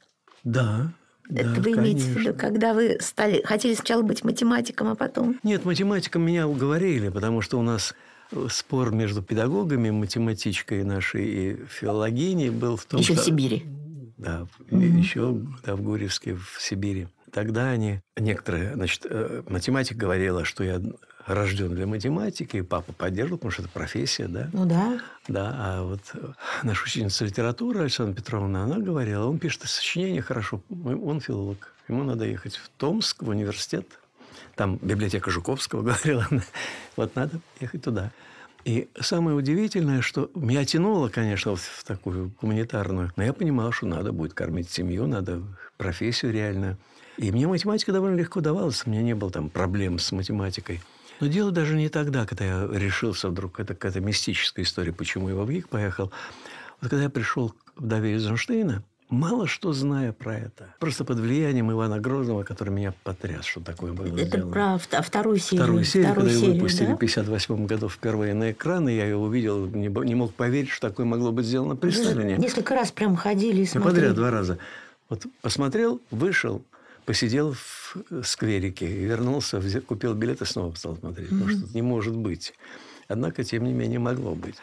Speaker 7: Да,
Speaker 6: это
Speaker 7: да,
Speaker 6: вы имеете в виду,
Speaker 7: конечно.
Speaker 6: когда вы стали, хотели сначала быть математиком, а потом...
Speaker 7: Нет, математикам меня уговорили, потому что у нас спор между педагогами, математичкой нашей и филологиней был в том,
Speaker 6: Еще в
Speaker 7: что-
Speaker 6: Сибири.
Speaker 7: Да, еще да, в Гурьевске, в Сибири. Тогда они, некоторые, значит, э, математик говорила, что я рожден для математики, и папа поддерживал, потому что это профессия, да.
Speaker 6: Ну да.
Speaker 7: Да, а вот э, наша ученица литературы Александра Петровна, она говорила, он пишет сочинение хорошо, он филолог, ему надо ехать в Томск, в университет, там библиотека Жуковского говорила, она, вот надо ехать туда. И самое удивительное, что меня тянуло, конечно, в такую гуманитарную, но я понимал, что надо будет кормить семью, надо профессию реальную. И мне математика довольно легко давалась, у меня не было там проблем с математикой. Но дело даже не тогда, когда я решился вдруг, это какая-то мистическая история, почему я в ВГИК поехал. Вот когда я пришел к вдове Эйзенштейна, мало что зная про это. Просто под влиянием Ивана Грозного, который меня потряс, что такое было
Speaker 6: Это
Speaker 7: сделано.
Speaker 6: про вт- вторую серию.
Speaker 7: Вторую серию,
Speaker 6: Вторую
Speaker 7: когда ее
Speaker 6: серию,
Speaker 7: выпустили
Speaker 6: да?
Speaker 7: в 1958 году впервые на экран, и я ее увидел, не, не мог поверить, что такое могло быть сделано при
Speaker 6: же
Speaker 7: Сталине.
Speaker 6: Несколько раз прям ходили и
Speaker 7: Я
Speaker 6: смотрели.
Speaker 7: подряд два раза. Вот посмотрел, вышел, посидел в скверике и вернулся, взя- купил билет и снова стал смотреть. Потому что не может быть. Однако, тем не менее, могло быть.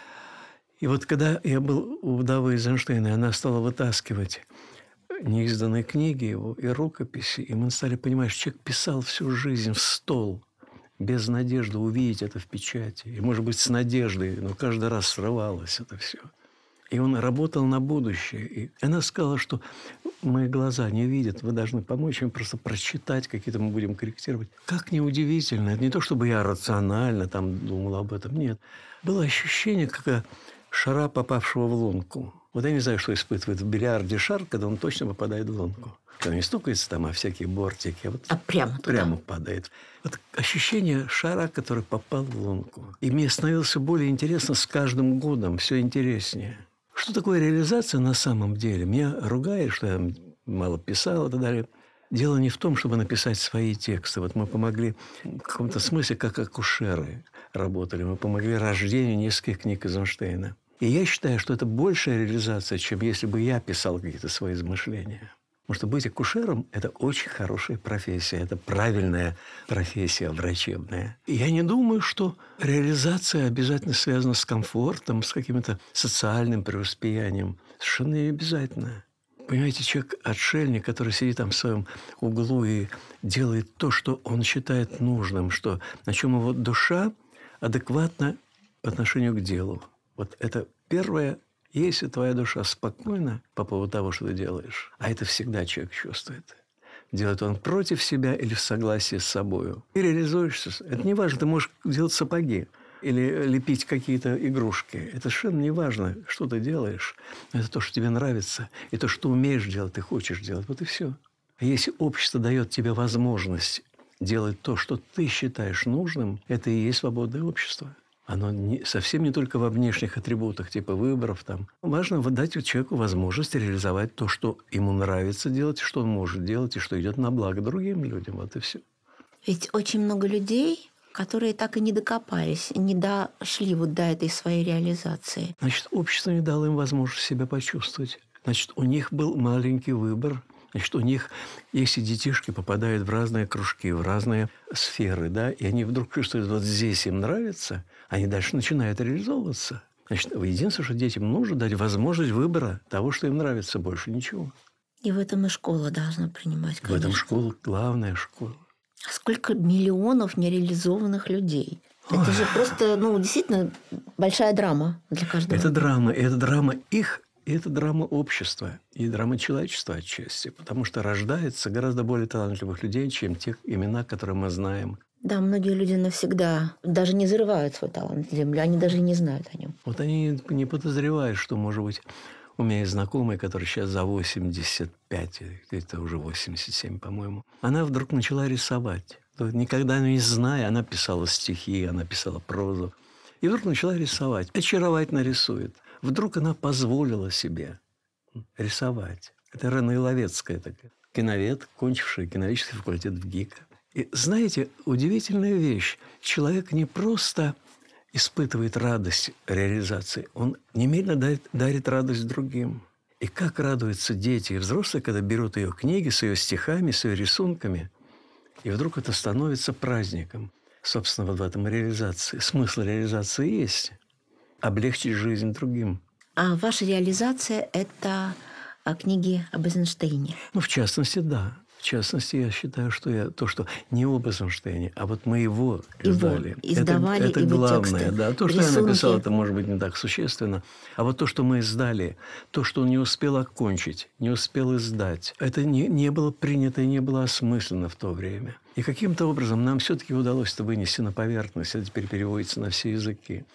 Speaker 7: И вот когда я был у вдовы Эйзенштейна, она стала вытаскивать неизданные книги его и рукописи, и мы стали понимать, что человек писал всю жизнь в стол, без надежды увидеть это в печати. И, может быть, с надеждой, но каждый раз срывалось это все. И он работал на будущее. И она сказала, что мои глаза не видят, вы должны помочь им просто прочитать, какие-то мы будем корректировать. Как неудивительно. Это не то, чтобы я рационально там думал об этом. Нет. Было ощущение, как шара, попавшего в лунку. Вот я не знаю, что испытывает в бильярде шар, когда он точно попадает в лунку. Когда не стукается там, а всякие бортики. А вот
Speaker 6: А прямо туда.
Speaker 7: прямо падает. Вот ощущение шара, который попал в лунку. И мне становилось более интересно с каждым годом, все интереснее. Что такое реализация на самом деле? Меня ругают, что я мало писал и так далее. Дело не в том, чтобы написать свои тексты. Вот мы помогли в каком-то смысле, как акушеры работали. Мы помогли рождению нескольких книг Эйзенштейна. И я считаю, что это большая реализация, чем если бы я писал какие-то свои измышления. Потому что быть акушером – это очень хорошая профессия, это правильная профессия врачебная. И я не думаю, что реализация обязательно связана с комфортом, с каким-то социальным преуспеянием. Совершенно не обязательно. Понимаете, человек-отшельник, который сидит там в своем углу и делает то, что он считает нужным, что, на чем его душа адекватна по отношению к делу. Вот это первое если твоя душа спокойна по поводу того, что ты делаешь, а это всегда человек чувствует, делает он против себя или в согласии с собою, и реализуешься. Это не важно, ты можешь делать сапоги или лепить какие-то игрушки. Это совершенно не важно, что ты делаешь. Это то, что тебе нравится, и то, что умеешь делать, ты хочешь делать. Вот и все. А если общество дает тебе возможность делать то, что ты считаешь нужным, это и есть свободное общество. Оно не, совсем не только во внешних атрибутах, типа выборов. Там. Важно дать человеку возможность реализовать то, что ему нравится делать, что он может делать, и что идет на благо другим людям. Вот и все.
Speaker 6: Ведь очень много людей, которые так и не докопались, не дошли вот до этой своей реализации.
Speaker 7: Значит, общество не дало им возможность себя почувствовать. Значит, у них был маленький выбор. Значит, у них, если детишки попадают в разные кружки, в разные сферы, да, и они вдруг чувствуют, вот здесь им нравится, они дальше начинают реализовываться. Значит, единственное, что детям нужно дать возможность выбора того, что им нравится, больше ничего.
Speaker 6: И в этом и школа должна принимать, конечно.
Speaker 7: В этом школа главная школа.
Speaker 6: А сколько миллионов нереализованных людей? Это же просто, ну, действительно большая драма для каждого.
Speaker 7: Это драма. Это драма их, и это драма общества, и драма человечества отчасти. Потому что рождается гораздо более талантливых людей, чем тех имена, которые мы знаем.
Speaker 6: Да, многие люди навсегда даже не зарывают свой талант в землю, они даже не знают о нем.
Speaker 7: Вот они не подозревают, что, может быть, у меня есть знакомая, которая сейчас за 85, это уже 87, по-моему. Она вдруг начала рисовать. Никогда не зная, она писала стихи, она писала прозу. И вдруг начала рисовать. Очаровательно рисует. Вдруг она позволила себе рисовать. Это Рена Иловецкая такая. Киновед, кончивший киновический факультет в ГИКа. И знаете, удивительная вещь. Человек не просто испытывает радость реализации, он немедленно дарит, дарит радость другим. И как радуются дети и взрослые, когда берут ее книги с ее стихами, с ее рисунками, и вдруг это становится праздником. Собственно, вот в этом реализации. Смысл реализации есть. Облегчить жизнь другим.
Speaker 6: А ваша реализация – это а, книги об Эйзенштейне?
Speaker 7: Ну, в частности, да. В частности, я считаю, что я то, что не об Эйзенштейне, а вот мы его издали.
Speaker 6: Его издавали
Speaker 7: это, это
Speaker 6: его
Speaker 7: главное,
Speaker 6: тексты,
Speaker 7: да. То, что
Speaker 6: рисунки.
Speaker 7: я написал, это может быть не так существенно. А вот то, что мы издали, то, что он не успел окончить, не успел издать, это не, не было принято и не было осмысленно в то время. И каким-то образом нам все-таки удалось это вынести на поверхность. Это теперь переводится на все языки.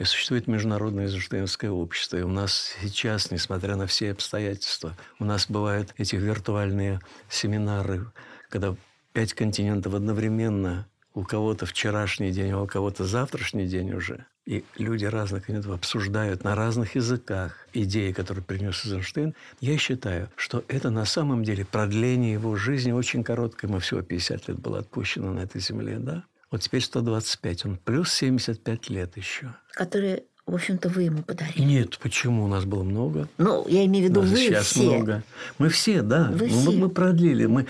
Speaker 7: И существует Международное Эйзенштейнское общество. И у нас сейчас, несмотря на все обстоятельства, у нас бывают эти виртуальные семинары, когда пять континентов одновременно, у кого-то вчерашний день, а у кого-то завтрашний день уже. И люди разных континентов обсуждают на разных языках идеи, которые принес Эйзенштейн. Я считаю, что это на самом деле продление его жизни очень короткое. Ему всего 50 лет было отпущено на этой земле, да? Вот теперь 125, он плюс 75 лет еще.
Speaker 6: Которые, в общем-то, вы ему подарили.
Speaker 7: Нет, почему? У нас было много.
Speaker 6: Ну, я имею в виду, вы
Speaker 7: сейчас
Speaker 6: все.
Speaker 7: много. Мы все, да.
Speaker 6: Вы
Speaker 7: Ну,
Speaker 6: все.
Speaker 7: Мы продлили. Мы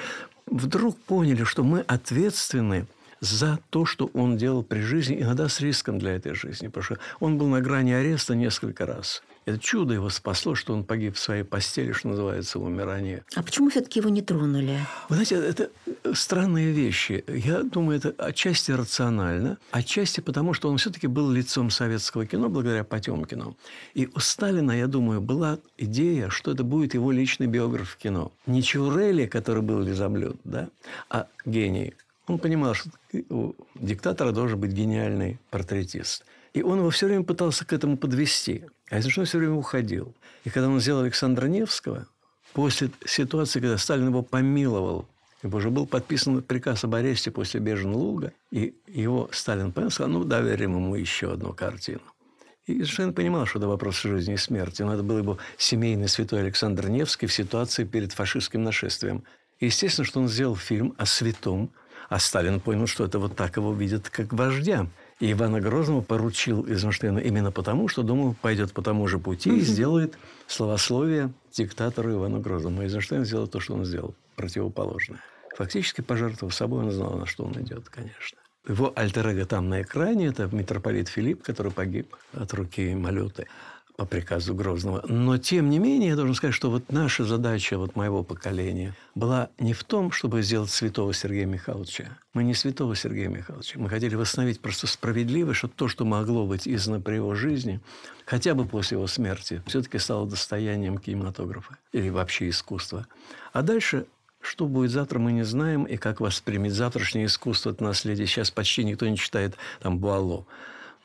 Speaker 7: вдруг поняли, что мы ответственны за то, что он делал при жизни, иногда с риском для этой жизни. Потому что он был на грани ареста несколько раз. Это чудо его спасло, что он погиб в своей постели, что называется, в умирании.
Speaker 6: А почему все-таки его не тронули?
Speaker 7: Вы знаете, это странные вещи. Я думаю, это отчасти рационально, отчасти потому, что он все-таки был лицом советского кино благодаря Потемкину. И у Сталина, я думаю, была идея, что это будет его личный биограф в кино. Не Чаурели, который был лизоблюд, да, а гений. Он понимал, что у диктатора должен быть гениальный портретист. И он его все время пытался к этому подвести. А Эйзенштейн все время уходил. И когда он сделал Александра Невского, после ситуации, когда Сталин его помиловал, ибо уже был подписан приказ об аресте после Бежен-Луга, и его Сталин понял, сказал, ну, доверим ему еще одну картину. И Эйзенштейн понимал, что это вопрос жизни и смерти. Но это был его семейный святой Александр Невский в ситуации перед фашистским нашествием. И естественно, что он сделал фильм о святом, а Сталин понял, что это вот так его видят как вождя. И Ивана Грозного поручил Эйзенштейну именно потому, что думал, пойдет по тому же пути и сделает словословие диктатору Ивану Грозному. Эйзенштейн сделал то, что он сделал, противоположное. Фактически, пожертвовав собой, он знал, на что он идет, конечно. Его альтер там на экране – это митрополит Филипп, который погиб от руки Малюты по приказу Грозного. Но, тем не менее, я должен сказать, что вот наша задача вот моего поколения была не в том, чтобы сделать святого Сергея Михайловича. Мы не святого Сергея Михайловича. Мы хотели восстановить просто справедливость, что то, что могло быть издано при его жизни, хотя бы после его смерти, все-таки стало достоянием кинематографа или вообще искусства. А дальше что будет завтра, мы не знаем, и как воспримет завтрашнее искусство, это наследие. Сейчас почти никто не читает там Буало.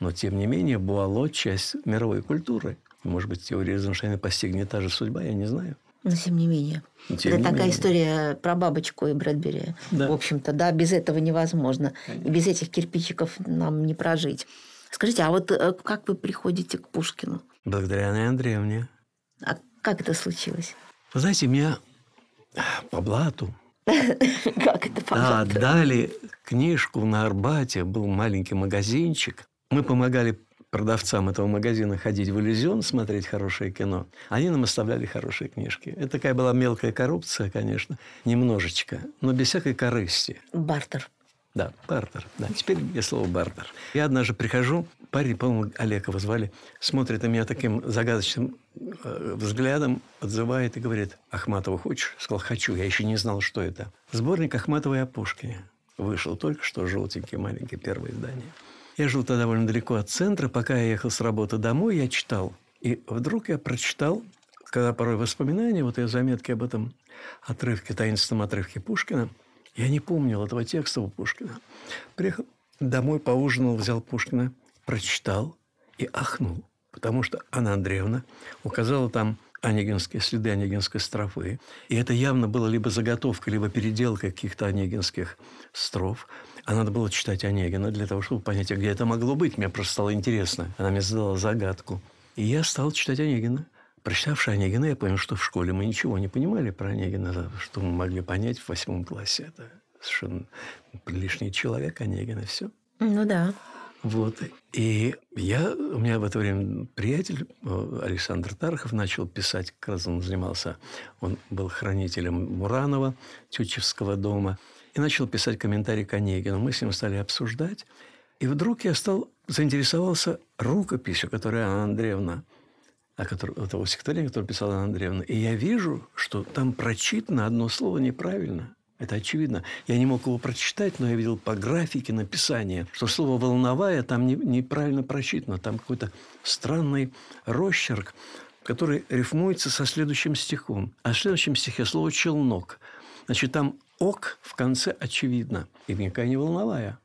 Speaker 7: Но, тем не менее, Буало – часть мировой культуры. Может быть, теория Эйзенштейна постигнет та же судьба, я не знаю.
Speaker 6: Но тем не менее.
Speaker 7: Но тем
Speaker 6: это
Speaker 7: не
Speaker 6: такая
Speaker 7: менее.
Speaker 6: история про бабочку и Брэдбери.
Speaker 7: Да.
Speaker 6: В общем-то, да, без этого невозможно. И без этих кирпичиков нам не прожить. Скажите, а вот э, как вы приходите к Пушкину?
Speaker 7: Благодаря Анне Андреевне.
Speaker 6: А как это случилось?
Speaker 7: Вы знаете, меня по блату
Speaker 6: Как это,
Speaker 7: да,
Speaker 6: пожалуйста?
Speaker 7: дали книжку на Арбате, был маленький магазинчик. Мы помогали продавцам этого магазина ходить в иллюзион, смотреть хорошее кино, они нам оставляли хорошие книжки. Это такая была мелкая коррупция, конечно, немножечко, но без всякой корысти.
Speaker 6: Бартер.
Speaker 7: Да, бартер. Да, теперь я слово бартер. Я однажды прихожу, парень, по-моему, Олег его звали, смотрит на меня таким загадочным э, взглядом, отзывает и говорит, Ахматова хочешь? Сказал, хочу. Я еще не знал, что это. Сборник Ахматовой о Пушкине. Вышел только что, желтенький, маленький, первое издание. Я жил тогда довольно далеко от центра. Пока я ехал с работы домой, я читал. И вдруг я прочитал, когда порой воспоминания, вот я заметки об этом отрывке, таинственном отрывке Пушкина – я не помнил этого текста у Пушкина. Приехал домой, поужинал, взял Пушкина, прочитал и ахнул. Потому что Анна Андреевна указала там онегинские следы онегинской строфы. И это явно было либо заготовка, либо переделка каких-то онегинских строф. А надо было читать Онегина для того, чтобы понять, где это могло быть. Мне просто стало интересно. Она мне задала загадку. И я стал читать Онегина. Прочитавши Онегина, я понял, что в школе мы ничего не понимали про Онегина, что мы могли понять в восьмом классе. Это совершенно лишний человек Онегин, и все.
Speaker 6: Ну да.
Speaker 7: Вот. И я, у меня в это время приятель э, Александр Тархов начал писать, как раз он занимался, он был хранителем Муранова, Тютчевского дома, и начал писать комментарии к Онегину. Мы с ним стали обсуждать. И вдруг я стал заинтересовался рукописью, которую Анна Андреевна о котором, этого стихотворения, которое писала Анна Андреевна. И я вижу, что там прочитано одно слово неправильно. Это очевидно. Я не мог его прочитать, но я видел по графике написания, что слово «волновая» там не, неправильно прочитано. Там какой-то странный росчерк, который рифмуется со следующим стихом. А в следующем стихе слово «челнок». Значит, там «ок» в конце очевидно. И никакая не волновая.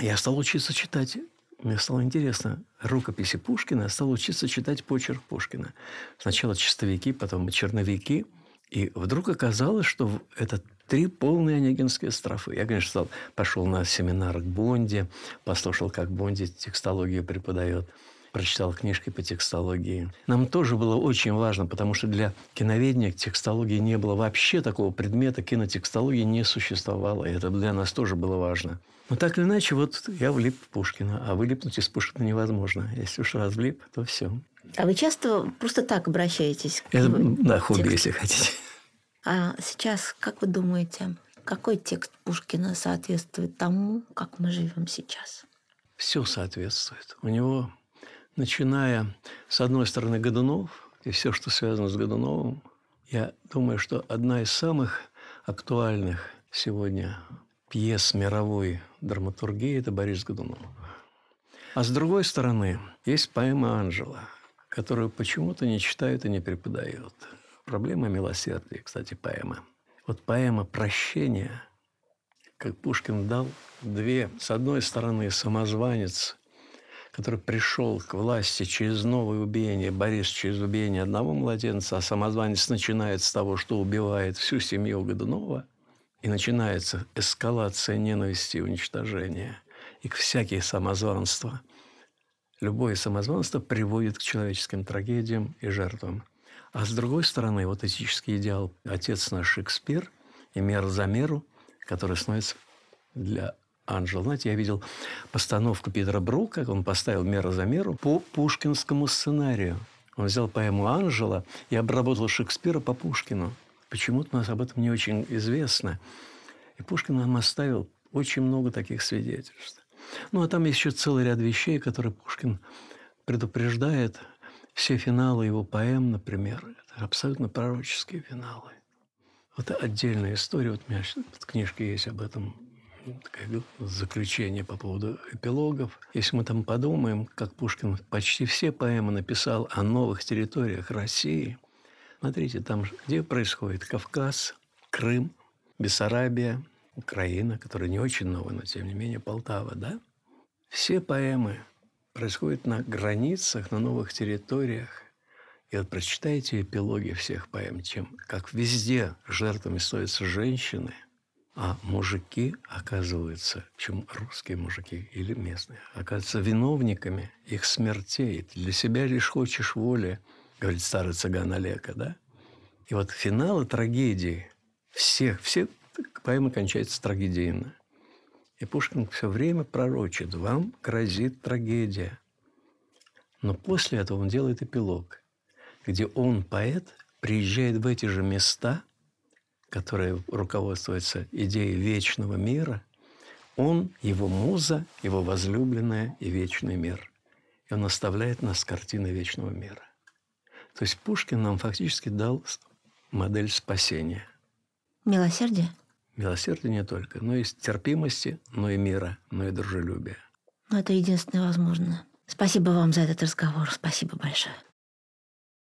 Speaker 7: Я стал учиться читать мне стало интересно рукописи Пушкина, я стал учиться читать почерк Пушкина. Сначала чистовики, потом черновики. И вдруг оказалось, что это три полные онегинские строфы. Я, конечно, стал, пошел на семинар к Бонде, послушал, как Бонди текстологию преподает прочитал книжки по текстологии. Нам тоже было очень важно, потому что для киноведения текстологии не было вообще такого предмета, кинотекстологии не существовало, и это для нас тоже было важно. Но так или иначе, вот я влип в Пушкина, а вылипнуть из Пушкина невозможно. Если уж раз влип, то все.
Speaker 6: А вы часто просто так обращаетесь к
Speaker 7: Это, да, хобби, тексту? если хотите.
Speaker 6: А сейчас, как вы думаете, какой текст Пушкина соответствует тому, как мы живем сейчас?
Speaker 7: Все соответствует. У него, начиная с одной стороны Годунов, и все, что связано с Годуновым, я думаю, что одна из самых актуальных сегодня пьес мировой драматургии – это Борис Годунов. А с другой стороны, есть поэма Анжела, которую почему-то не читают и не преподают. Проблема милосердия, кстати, поэма. Вот поэма «Прощение», как Пушкин дал две. С одной стороны, самозванец, который пришел к власти через новое убиение, Борис через убиение одного младенца, а самозванец начинает с того, что убивает всю семью Годунова – и начинается эскалация ненависти и уничтожения. И всякие самозванства. Любое самозванство приводит к человеческим трагедиям и жертвам. А с другой стороны, вот этический идеал «Отец наш Шекспир» и «Мер за меру», который становится для Анжела. Знаете, я видел постановку Питера Брука, как он поставил «Мера за меру» по пушкинскому сценарию. Он взял поэму Анжела и обработал Шекспира по Пушкину – Почему-то у нас об этом не очень известно. И Пушкин нам оставил очень много таких свидетельств. Ну, а там еще целый ряд вещей, которые Пушкин предупреждает. Все финалы его поэм, например, это абсолютно пророческие финалы. Вот отдельная история. Вот у меня в книжке есть об этом заключение по поводу эпилогов. Если мы там подумаем, как Пушкин почти все поэмы написал о новых территориях России – Смотрите, там где происходит Кавказ, Крым, Бессарабия, Украина, которая не очень новая, но тем не менее Полтава, да? Все поэмы происходят на границах, на новых территориях. И вот прочитайте эпилоги всех поэм, чем, как везде жертвами становятся женщины, а мужики оказываются, чем русские мужики или местные, оказываются виновниками их смертей. Для себя лишь хочешь воли – говорит старый цыган Олега, да? И вот финалы трагедии всех, все поэмы кончаются трагедийно. И Пушкин все время пророчит, вам грозит трагедия. Но после этого он делает эпилог, где он, поэт, приезжает в эти же места, которые руководствуются идеей вечного мира. Он, его муза, его возлюбленная и вечный мир. И он оставляет нас картины вечного мира. То есть Пушкин нам фактически дал модель спасения.
Speaker 6: Милосердие?
Speaker 7: Милосердие не только, но и терпимости, но и мира, но и дружелюбия.
Speaker 6: Ну, это единственное возможное. Спасибо вам за этот разговор. Спасибо большое.